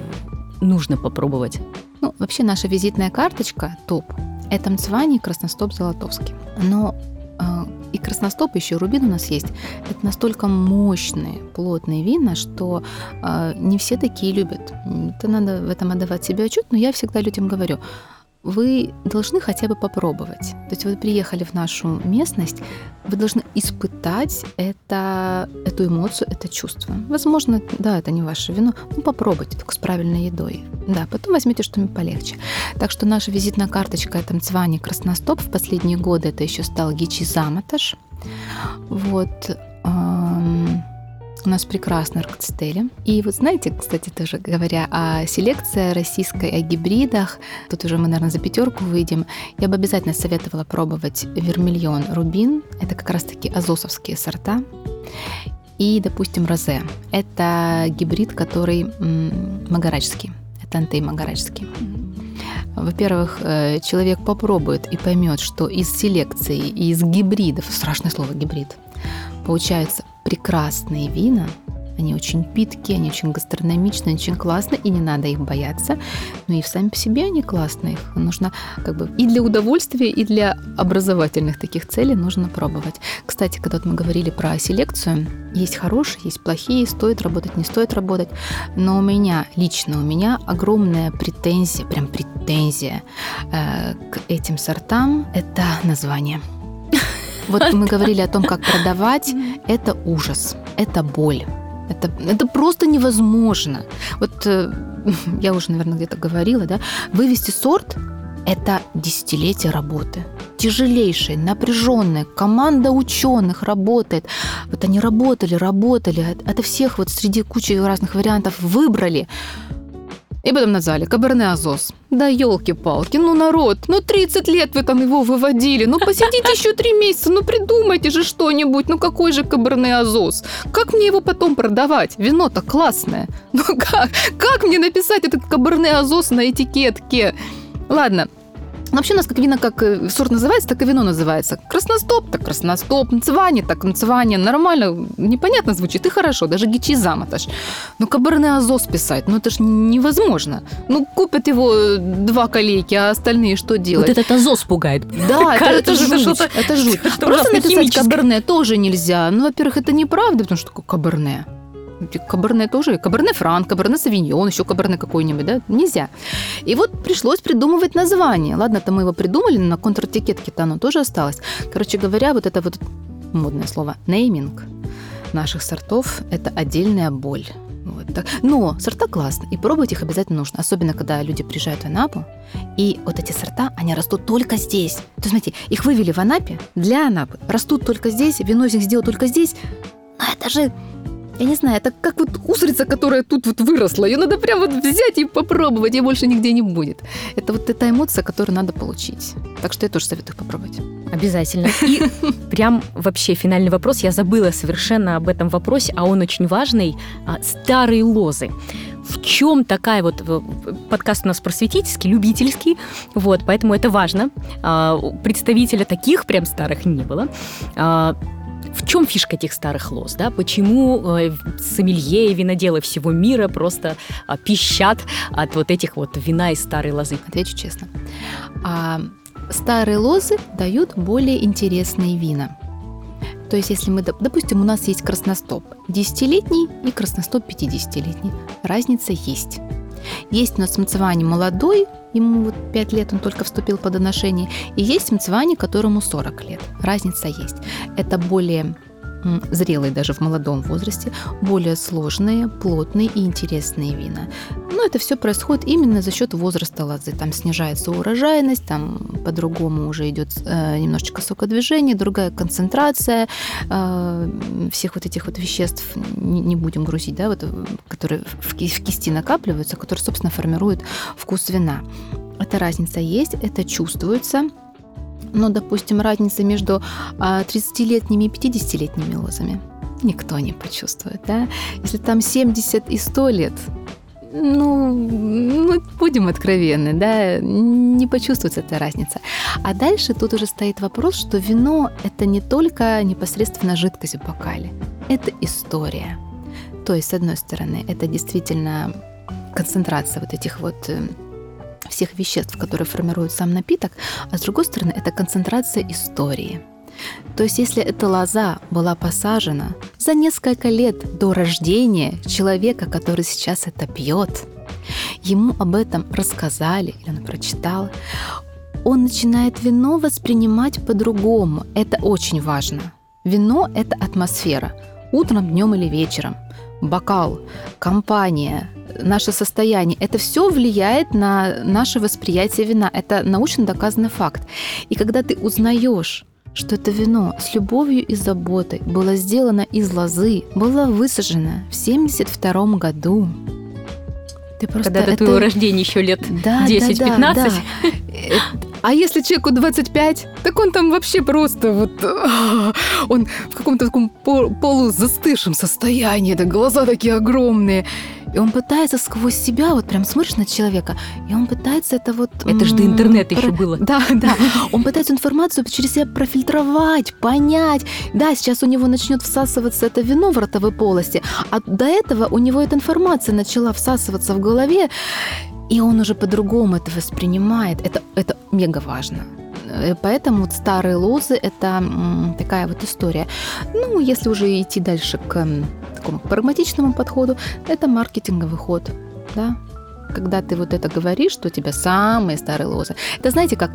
нужно попробовать? Ну, вообще наша визитная карточка топ. Это Мцвани Красностоп Золотовский. Но э, и Красностоп, еще Рубин у нас есть. Это настолько мощные, плотные вина, что э, не все такие любят. Это надо в этом отдавать себе отчет, но я всегда людям говорю, вы должны хотя бы попробовать. То есть вы приехали в нашу местность, вы должны испытать это, эту эмоцию, это чувство. Возможно, да, это не ваше вино, но попробуйте только с правильной едой. Да, потом возьмите что-нибудь полегче. Так что наша визитная карточка это Мцвани Красностоп. В последние годы это еще стал Гичи Заматаш. Вот. Эм у нас прекрасные арктстели. И вот знаете, кстати, тоже говоря о селекции российской, о гибридах, тут уже мы, наверное, за пятерку выйдем, я бы обязательно советовала пробовать вермильон рубин. Это как раз-таки азосовские сорта. и, допустим, розе. Это гибрид, который магарачский. Это антей магарачский. Во-первых, э, человек попробует и поймет, что из селекции, из гибридов, страшное слово гибрид, получаются прекрасные вина – они очень питкие, они очень гастрономичные, очень классные, и не надо их бояться. Но и сами по себе они классные. Их нужно как бы и для удовольствия, и для образовательных таких целей нужно пробовать. Кстати, когда мы говорили про селекцию, есть хорошие, есть плохие, стоит работать, не стоит работать. Но у меня, лично у меня огромная претензия, прям претензия э, к этим сортам – это название. Вот мы говорили о том, как продавать. Это ужас, это боль. Это, это просто невозможно. Вот э, я уже, наверное, где-то говорила, да, вывести сорт – это десятилетие работы. Тяжелейшая, напряженная команда ученых работает. Вот они работали, работали, это всех вот среди кучи разных вариантов выбрали. И потом назвали Каберне Азос. Да елки-палки, ну народ, ну 30 лет вы там его выводили, ну посидите еще 3 месяца, ну придумайте же что-нибудь, ну какой же Каберне Азос? Как мне его потом продавать? Вино-то классное. Ну как? Как мне написать этот Каберне Азос на этикетке? Ладно, но вообще у нас как вино, как э, сорт называется, так и вино называется. Красностоп, так красностоп, нцвани, так нцвани. Нормально, непонятно звучит и хорошо, даже гичи замоташ. Но каберне азос писать, ну это ж невозможно. Ну купят его э, два коллеги, а остальные что делать? Вот этот азос пугает. Да, это, это, жуть, это жуть. Просто написать каберне тоже нельзя. Ну, во-первых, это неправда, потому что такое каберне. Каберне тоже, каберне франк, каберне савиньон, еще каберне какой-нибудь, да, нельзя. И вот пришлось придумывать название. Ладно, то мы его придумали, но на контрэтикетке-то оно тоже осталось. Короче говоря, вот это вот модное слово нейминг наших сортов – это отдельная боль. Вот так. Но сорта классные, и пробовать их обязательно нужно, особенно когда люди приезжают в Анапу, и вот эти сорта, они растут только здесь. То есть, смотрите, их вывели в Анапе для Анапы, растут только здесь, вино из них сделают только здесь, но это же я не знаю, это как вот устрица, которая тут вот выросла. Ее надо прям вот взять и попробовать, и больше нигде не будет. Это вот эта эмоция, которую надо получить. Так что я тоже советую попробовать. Обязательно. И прям вообще финальный вопрос. Я забыла совершенно об этом вопросе, а он очень важный. А, старые лозы в чем такая вот подкаст у нас просветительский, любительский, вот, поэтому это важно. А, представителя таких прям старых не было. В чем фишка этих старых лоз? Да? Почему э, сомелье и виноделы всего мира просто э, пищат от вот этих вот вина из старой лозы? Отвечу честно. А, старые лозы дают более интересные вина. То есть, если мы, допустим, у нас есть красностоп 10-летний и красностоп 50-летний, разница есть. Есть у нас мцевани молодой, ему вот 5 лет он только вступил по доношение, и есть мцевани, которому 40 лет. Разница есть. Это более зрелые даже в молодом возрасте, более сложные, плотные и интересные вина. Но это все происходит именно за счет возраста лозы. Там снижается урожайность, там по-другому уже идет э, немножечко сокодвижение, другая концентрация э, всех вот этих вот веществ, не, не будем грузить, да, вот, которые в, в кисти накапливаются, которые, собственно, формируют вкус вина. Эта разница есть, это чувствуется но, допустим, разница между 30-летними а, и 50-летними лозами никто не почувствует, да? Если там 70 и 100 лет, ну, ну, будем откровенны, да, не почувствуется эта разница. А дальше тут уже стоит вопрос, что вино – это не только непосредственно жидкость в бокале, это история. То есть, с одной стороны, это действительно концентрация вот этих вот э, всех веществ, которые формируют сам напиток, а с другой стороны это концентрация истории. То есть если эта лоза была посажена за несколько лет до рождения человека, который сейчас это пьет, ему об этом рассказали или он прочитал, он начинает вино воспринимать по-другому. Это очень важно. Вино – это атмосфера. Утром, днем или вечером. Бокал, компания, наше состояние, это все влияет на наше восприятие вина. Это научно доказанный факт. И когда ты узнаешь, что это вино с любовью и заботой было сделано из лозы, было высажено в 72 году. Ты просто Когда это... до твоего рождения еще лет да, 10-15. Да, да, да. А если человеку 25, так он там вообще просто вот... Он в каком-то таком полузастывшем состоянии, да глаза такие огромные. И он пытается сквозь себя, вот прям смотришь на человека, и он пытается это вот... Это же до интернета еще было. Да, да. Он пытается информацию через себя профильтровать, понять. Да, сейчас у него начнет всасываться это вино в ротовой полости, а до этого у него эта информация начала всасываться в голове, и он уже по-другому это воспринимает. Это, это мега важно. Э, поэтому вот старые лозы – это такая вот история. Ну, если уже идти дальше к такому прагматичному подходу, это маркетинговый ход. Да? Когда ты вот это говоришь, что у тебя самые старые лозы. Это знаете как?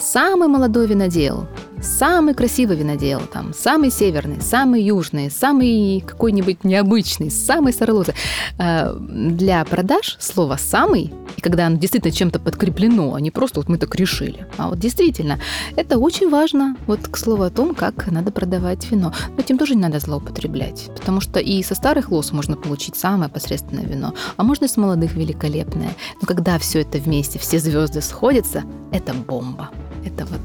Самый молодой винодел, самый красивый винодел, там, самый северный, самый южный, самый какой-нибудь необычный, самый старый лозы. Э, для продаж слово «самый» и когда оно действительно чем-то подкреплено, а не просто вот мы так решили. А вот действительно, это очень важно, вот к слову о том, как надо продавать вино. Но этим тоже не надо злоупотреблять, потому что и со старых лос можно получить самое посредственное вино, а можно и с молодых великолепное. Но когда все это вместе, все звезды сходятся, это бомба. Это вот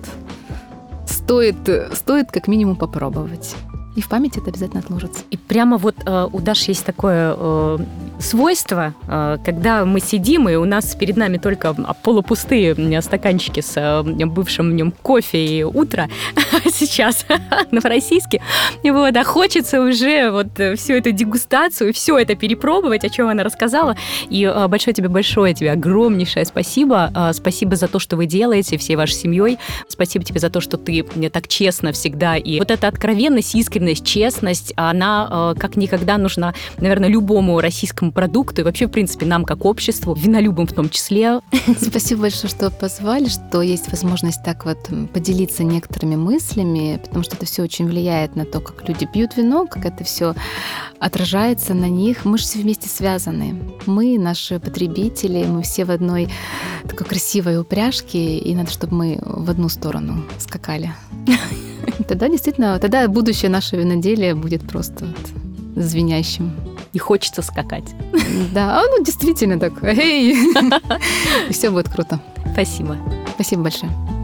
стоит, стоит как минимум попробовать. И в памяти это обязательно отложится. И прямо вот э, у Даши есть такое э, свойство, э, когда мы сидим, и у нас перед нами только полупустые стаканчики с э, бывшим в нем кофе и утро, сейчас новороссийске, вот, а хочется уже вот всю эту дегустацию, все это перепробовать, о чем она рассказала. И э, большое тебе, большое тебе, огромнейшее спасибо. Э, спасибо за то, что вы делаете всей вашей семьей. Спасибо тебе за то, что ты мне так честно всегда. И вот эта откровенность, искренность, честность, она э, как никогда нужна, наверное, любому российскому продукту и вообще, в принципе, нам как обществу, винолюбам в том числе. Спасибо большое, что позвали, что есть возможность так вот поделиться некоторыми мыслями, потому что это все очень влияет на то, как люди пьют вино, как это все отражается на них. Мы же все вместе связаны. Мы, наши потребители, мы все в одной такой красивой упряжке, и надо, чтобы мы в одну сторону скакали. Тогда действительно, тогда будущее наше виноделие будет просто вот звенящим. И хочется скакать. Да, ну действительно так. Эй! Все будет круто. Спасибо. Спасибо большое.